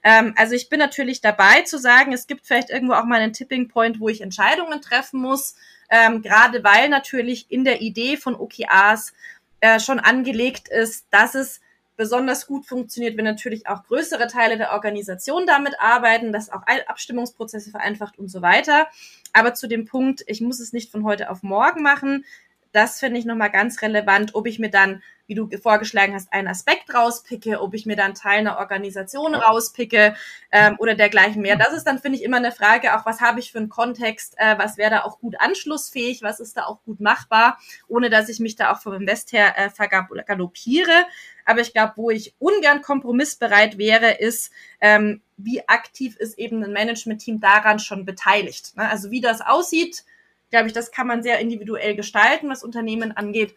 Ähm, also ich bin natürlich dabei zu sagen, es gibt vielleicht irgendwo auch mal einen Tipping Point, wo ich Entscheidungen treffen muss, ähm, gerade weil natürlich in der Idee von OKRs äh, schon angelegt ist, dass es besonders gut funktioniert, wenn natürlich auch größere Teile der Organisation damit arbeiten, dass auch Abstimmungsprozesse vereinfacht und so weiter. Aber zu dem Punkt, ich muss es nicht von heute auf morgen machen, das finde ich nochmal ganz relevant, ob ich mir dann, wie du vorgeschlagen hast, einen Aspekt rauspicke, ob ich mir dann Teil einer Organisation rauspicke ähm, oder dergleichen mehr. Das ist dann, finde ich, immer eine Frage, auch was habe ich für einen Kontext, äh, was wäre da auch gut anschlussfähig, was ist da auch gut machbar, ohne dass ich mich da auch vom Invest her äh, vergaloppiere. Aber ich glaube, wo ich ungern kompromissbereit wäre, ist, ähm, wie aktiv ist eben ein Management-Team daran schon beteiligt. Ne? Also wie das aussieht, glaube ich, das kann man sehr individuell gestalten, was Unternehmen angeht.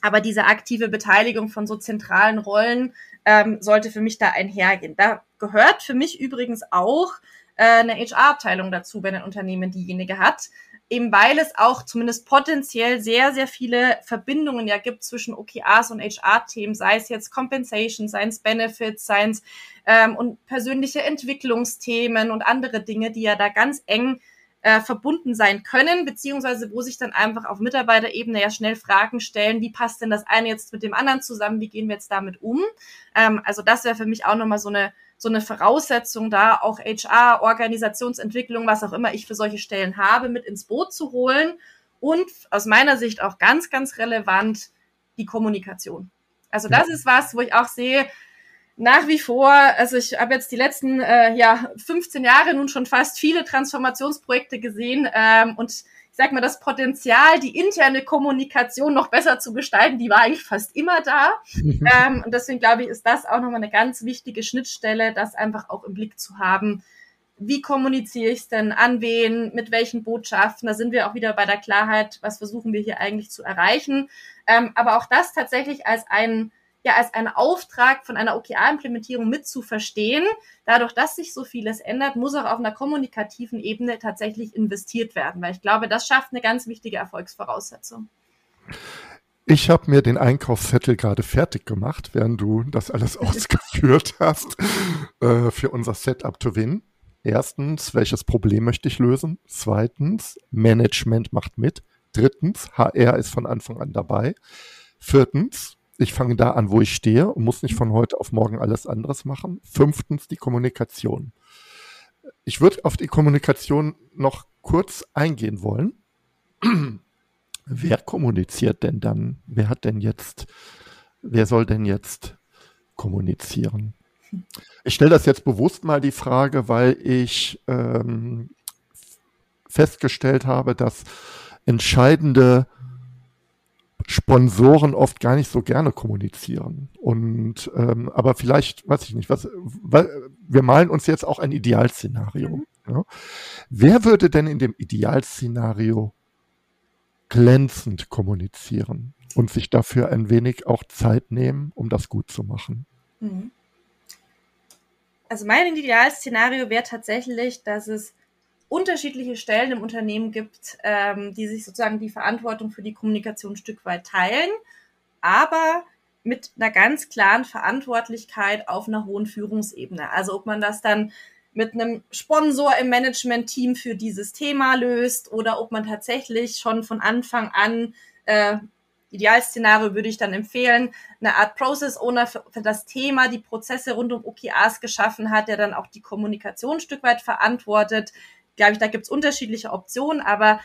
Aber diese aktive Beteiligung von so zentralen Rollen ähm, sollte für mich da einhergehen. Da gehört für mich übrigens auch äh, eine HR-Abteilung dazu, wenn ein Unternehmen diejenige hat. Eben weil es auch zumindest potenziell sehr, sehr viele Verbindungen ja gibt zwischen OKRs und HR-Themen, sei es jetzt Compensation, sei es Benefits, sei es ähm, und persönliche Entwicklungsthemen und andere Dinge, die ja da ganz eng äh, verbunden sein können, beziehungsweise wo sich dann einfach auf Mitarbeiterebene ja schnell Fragen stellen, wie passt denn das eine jetzt mit dem anderen zusammen, wie gehen wir jetzt damit um? Ähm, also das wäre für mich auch nochmal so eine, so eine Voraussetzung da, auch HR, Organisationsentwicklung, was auch immer ich für solche Stellen habe, mit ins Boot zu holen und aus meiner Sicht auch ganz, ganz relevant die Kommunikation. Also das ist was, wo ich auch sehe, nach wie vor, also ich habe jetzt die letzten äh, ja 15 Jahre nun schon fast viele Transformationsprojekte gesehen ähm, und ich sag mal, das Potenzial, die interne Kommunikation noch besser zu gestalten, die war eigentlich fast immer da. ähm, und deswegen glaube ich, ist das auch nochmal eine ganz wichtige Schnittstelle, das einfach auch im Blick zu haben. Wie kommuniziere ich es denn? An wen? Mit welchen Botschaften? Da sind wir auch wieder bei der Klarheit, was versuchen wir hier eigentlich zu erreichen. Ähm, aber auch das tatsächlich als ein ja als einen Auftrag von einer OKR-Implementierung mit zu verstehen. Dadurch, dass sich so vieles ändert, muss auch auf einer kommunikativen Ebene tatsächlich investiert werden, weil ich glaube, das schafft eine ganz wichtige Erfolgsvoraussetzung. Ich habe mir den Einkaufszettel gerade fertig gemacht, während du das alles ausgeführt hast äh, für unser Setup to Win. Erstens, welches Problem möchte ich lösen? Zweitens, Management macht mit. Drittens, HR ist von Anfang an dabei. Viertens, ich fange da an, wo ich stehe und muss nicht von heute auf morgen alles anderes machen. Fünftens die Kommunikation. Ich würde auf die Kommunikation noch kurz eingehen wollen. wer kommuniziert denn dann? Wer hat denn jetzt, wer soll denn jetzt kommunizieren? Ich stelle das jetzt bewusst mal die Frage, weil ich ähm, festgestellt habe, dass entscheidende Sponsoren oft gar nicht so gerne kommunizieren. Und ähm, aber vielleicht, weiß ich nicht, was, weil, wir malen uns jetzt auch ein Idealszenario. Mhm. Ja. Wer würde denn in dem Idealszenario glänzend kommunizieren? und sich dafür ein wenig auch Zeit nehmen, um das gut zu machen. Mhm. Also mein Idealszenario wäre tatsächlich, dass es unterschiedliche Stellen im Unternehmen gibt, ähm, die sich sozusagen die Verantwortung für die Kommunikation ein Stück weit teilen, aber mit einer ganz klaren Verantwortlichkeit auf einer hohen Führungsebene. Also ob man das dann mit einem Sponsor im Management-Team für dieses Thema löst oder ob man tatsächlich schon von Anfang an äh, Idealszenario würde ich dann empfehlen, eine Art Process Owner für, für, das Thema, die Prozesse rund um OKRs geschaffen hat, der dann auch die Kommunikation ein Stück weit verantwortet. Glaube ich, da gibt es unterschiedliche Optionen, aber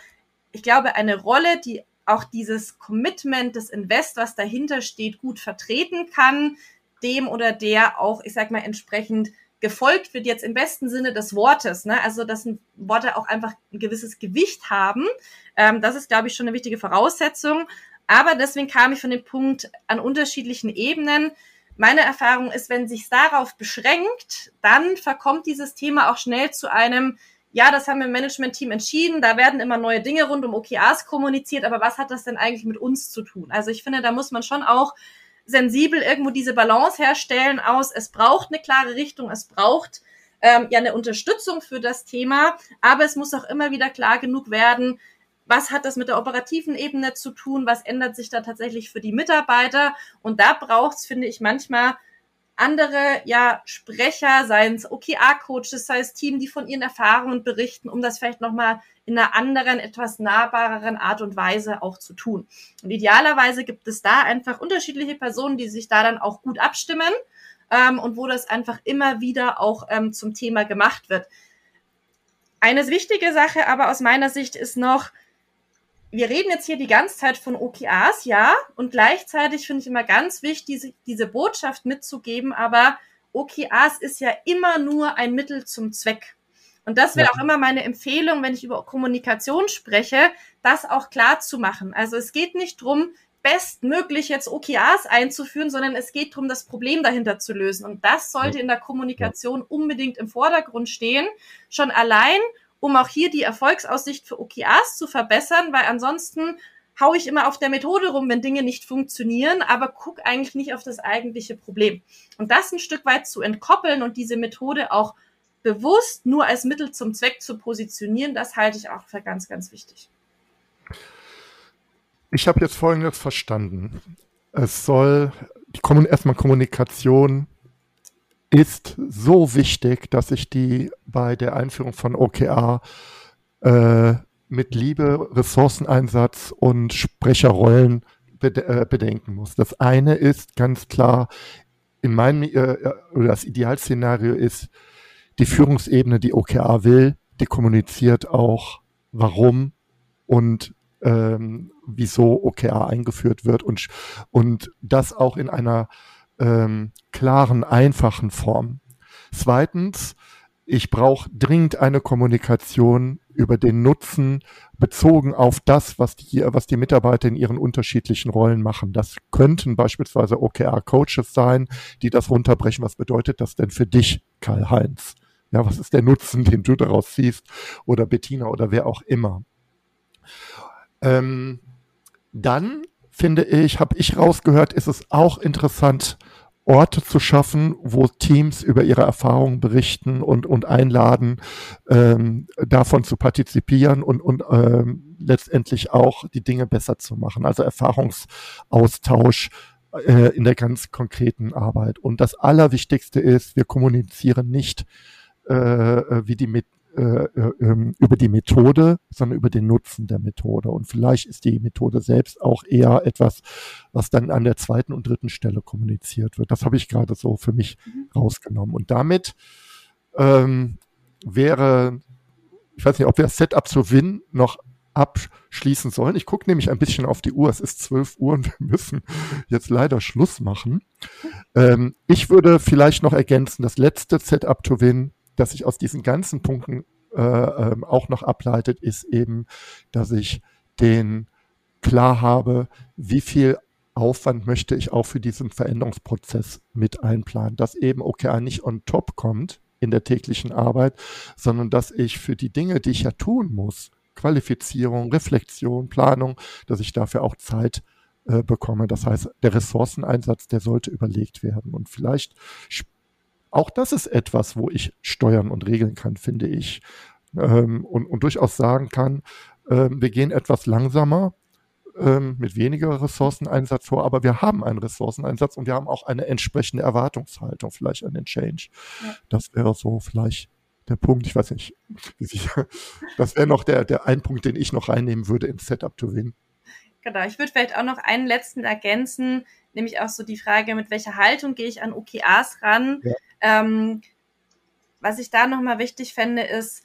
ich glaube, eine Rolle, die auch dieses Commitment des Invest, was dahinter steht, gut vertreten kann, dem oder der auch, ich sag mal, entsprechend gefolgt wird, jetzt im besten Sinne des Wortes, ne? also dass Worte auch einfach ein gewisses Gewicht haben. Ähm, das ist, glaube ich, schon eine wichtige Voraussetzung. Aber deswegen kam ich von dem Punkt an unterschiedlichen Ebenen. Meine Erfahrung ist, wenn sich darauf beschränkt, dann verkommt dieses Thema auch schnell zu einem, ja, das haben wir im Management-Team entschieden, da werden immer neue Dinge rund um OKRs kommuniziert, aber was hat das denn eigentlich mit uns zu tun? Also ich finde, da muss man schon auch sensibel irgendwo diese Balance herstellen aus, es braucht eine klare Richtung, es braucht ähm, ja eine Unterstützung für das Thema, aber es muss auch immer wieder klar genug werden, was hat das mit der operativen Ebene zu tun, was ändert sich da tatsächlich für die Mitarbeiter? Und da braucht es, finde ich, manchmal andere ja Sprecher, seien es OKR-Coaches, sei es Team, die von ihren Erfahrungen berichten, um das vielleicht nochmal in einer anderen, etwas nahbareren Art und Weise auch zu tun. Und idealerweise gibt es da einfach unterschiedliche Personen, die sich da dann auch gut abstimmen ähm, und wo das einfach immer wieder auch ähm, zum Thema gemacht wird. Eine wichtige Sache aber aus meiner Sicht ist noch, wir reden jetzt hier die ganze Zeit von OKRs, ja, und gleichzeitig finde ich immer ganz wichtig, diese, diese Botschaft mitzugeben, aber OKRs ist ja immer nur ein Mittel zum Zweck. Und das wäre ja. auch immer meine Empfehlung, wenn ich über Kommunikation spreche, das auch klar zu machen. Also es geht nicht drum, bestmöglich jetzt OKRs einzuführen, sondern es geht darum, das Problem dahinter zu lösen. Und das sollte in der Kommunikation unbedingt im Vordergrund stehen. Schon allein, um auch hier die Erfolgsaussicht für OKRs zu verbessern, weil ansonsten hau ich immer auf der Methode rum, wenn Dinge nicht funktionieren, aber guck eigentlich nicht auf das eigentliche Problem. Und das ein Stück weit zu entkoppeln und diese Methode auch bewusst nur als Mittel zum Zweck zu positionieren, das halte ich auch für ganz, ganz wichtig. Ich habe jetzt Folgendes verstanden. Es soll die erstmal Kommunikation ist so wichtig, dass ich die bei der Einführung von OKR äh, mit Liebe, Ressourceneinsatz und Sprecherrollen bede äh, bedenken muss. Das eine ist ganz klar, in meinem, äh, oder das Idealszenario ist, die Führungsebene, die OKR will, die kommuniziert auch, warum und ähm, wieso OKR eingeführt wird und, und das auch in einer ähm, klaren, einfachen Form. Zweitens, ich brauche dringend eine Kommunikation über den Nutzen bezogen auf das, was die, was die Mitarbeiter in ihren unterschiedlichen Rollen machen. Das könnten beispielsweise OKR-Coaches sein, die das runterbrechen. Was bedeutet das denn für dich, Karl-Heinz? Ja, was ist der Nutzen, den du daraus siehst? Oder Bettina oder wer auch immer. Ähm, dann finde ich, habe ich rausgehört, ist es auch interessant, Orte zu schaffen, wo Teams über ihre Erfahrungen berichten und, und einladen, ähm, davon zu partizipieren und, und ähm, letztendlich auch die Dinge besser zu machen. Also Erfahrungsaustausch äh, in der ganz konkreten Arbeit. Und das Allerwichtigste ist, wir kommunizieren nicht, äh, äh wie die mit äh, äh, ähm, über die Methode, sondern über den Nutzen der Methode. Und vielleicht ist die Methode selbst auch eher etwas, was dann an der zweiten und dritten Stelle kommuniziert wird. Das habe ich gerade so für mich mhm. rausgenommen. Und damit ähm, wäre, ich weiß nicht, ob wir das Setup zu Win noch abschließen sollen. Ich gucke nämlich ein bisschen auf die Uhr. Es ist 12 Uhr und wir müssen jetzt leider Schluss machen. Ähm, ich würde vielleicht noch ergänzen, das letzte Setup to Win das sich aus diesen ganzen Punkten äh, ähm, auch noch ableitet, ist eben, dass ich den klar habe, wie viel Aufwand möchte ich auch für diesen Veränderungsprozess mit einplanen, dass eben OKR nicht on top kommt in der täglichen Arbeit, sondern dass ich für die Dinge, die ich ja tun muss, Qualifizierung, Reflexion, Planung, dass ich dafür auch Zeit äh, bekomme. Das heißt, der Ressourceneinsatz, der sollte überlegt werden. Und vielleicht auch das ist etwas, wo ich steuern und regeln kann, finde ich. Ähm, und, und durchaus sagen kann, ähm, wir gehen etwas langsamer, ähm, mit weniger Ressourceneinsatz vor, aber wir haben einen Ressourceneinsatz und wir haben auch eine entsprechende Erwartungshaltung vielleicht an den Change. Ja. Das wäre so vielleicht der Punkt, ich weiß nicht, wie sicher, das wäre noch der, der ein Punkt, den ich noch reinnehmen würde ins Setup to Win. Genau, ich würde vielleicht auch noch einen letzten ergänzen, nämlich auch so die Frage, mit welcher Haltung gehe ich an OKRs ran. Ja. Ähm, was ich da nochmal wichtig fände, ist,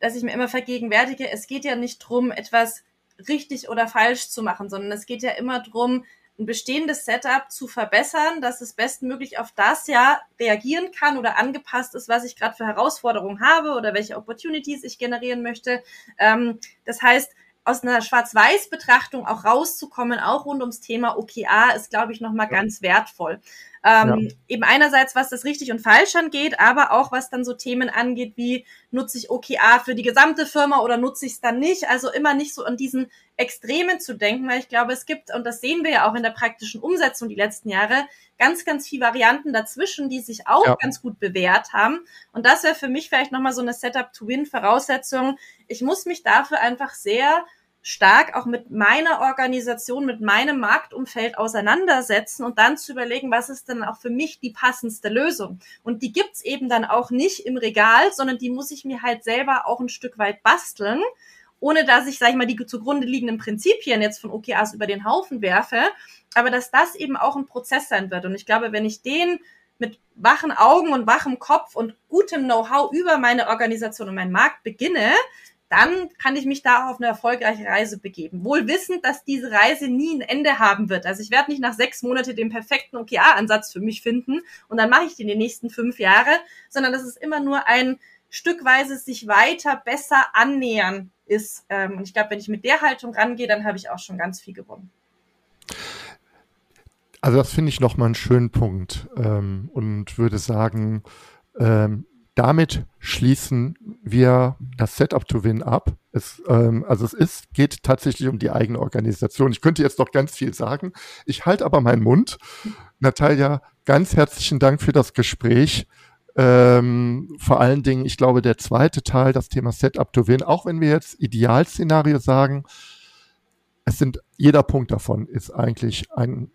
dass ich mir immer vergegenwärtige, es geht ja nicht drum, etwas richtig oder falsch zu machen, sondern es geht ja immer drum, ein bestehendes Setup zu verbessern, dass es bestmöglich auf das ja reagieren kann oder angepasst ist, was ich gerade für Herausforderungen habe oder welche Opportunities ich generieren möchte. Ähm, das heißt, aus einer Schwarz-Weiß-Betrachtung auch rauszukommen, auch rund ums Thema OKA, ist, glaube ich, nochmal ja. ganz wertvoll. Ähm, ja. Eben einerseits, was das richtig und falsch angeht, aber auch was dann so Themen angeht, wie nutze ich OKA für die gesamte Firma oder nutze ich es dann nicht. Also immer nicht so an diesen Extremen zu denken, weil ich glaube, es gibt, und das sehen wir ja auch in der praktischen Umsetzung die letzten Jahre, ganz, ganz viele Varianten dazwischen, die sich auch ja. ganz gut bewährt haben. Und das wäre für mich vielleicht nochmal so eine Setup-to-Win-Voraussetzung. Ich muss mich dafür einfach sehr stark auch mit meiner Organisation, mit meinem Marktumfeld auseinandersetzen und dann zu überlegen, was ist denn auch für mich die passendste Lösung. Und die gibt's eben dann auch nicht im Regal, sondern die muss ich mir halt selber auch ein Stück weit basteln, ohne dass ich, sag ich mal, die zugrunde liegenden Prinzipien jetzt von OKRs über den Haufen werfe, aber dass das eben auch ein Prozess sein wird. Und ich glaube, wenn ich den mit wachen Augen und wachem Kopf und gutem Know-how über meine Organisation und meinen Markt beginne, dann kann ich mich da auf eine erfolgreiche Reise begeben. Wohl wissend, dass diese Reise nie ein Ende haben wird. Also ich werde nicht nach sechs Monaten den perfekten OKR-Ansatz für mich finden und dann mache ich den die nächsten fünf Jahre, sondern das ist immer nur ein stückweise sich weiter besser annähern ist. Ähm, und ich glaube, wenn ich mit der Haltung rangehe, dann habe ich auch schon ganz viel gewonnen. Also das finde ich nochmal einen schönen Punkt ähm, und würde sagen, ähm, damit schließen wir das Setup to Win ab. Es, ähm, also es ist, geht tatsächlich um die eigene Organisation. Ich könnte jetzt noch ganz viel sagen. Ich halte aber meinen Mund. Natalia, ganz herzlichen Dank für das Gespräch. Ähm, vor allen Dingen, ich glaube, der zweite Teil, das Thema Setup to Win, auch wenn wir jetzt Idealszenario sagen, es sind, jeder Punkt davon ist eigentlich ein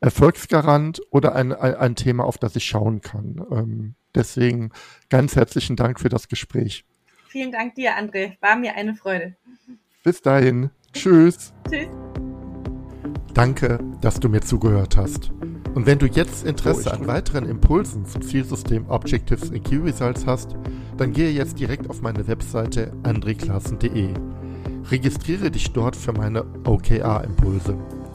Erfolgsgarant oder ein, ein, ein Thema, auf das ich schauen kann. Ähm, deswegen ganz herzlichen Dank für das Gespräch. Vielen Dank dir, André. War mir eine Freude. Bis dahin. Tschüss. Tschüss. Danke, dass du mir zugehört hast. Und wenn du jetzt Interesse an weiteren Impulsen zum Zielsystem Objectives and Key Results hast, dann gehe jetzt direkt auf meine Webseite andreklassen.de. Registriere dich dort für meine OKR-Impulse.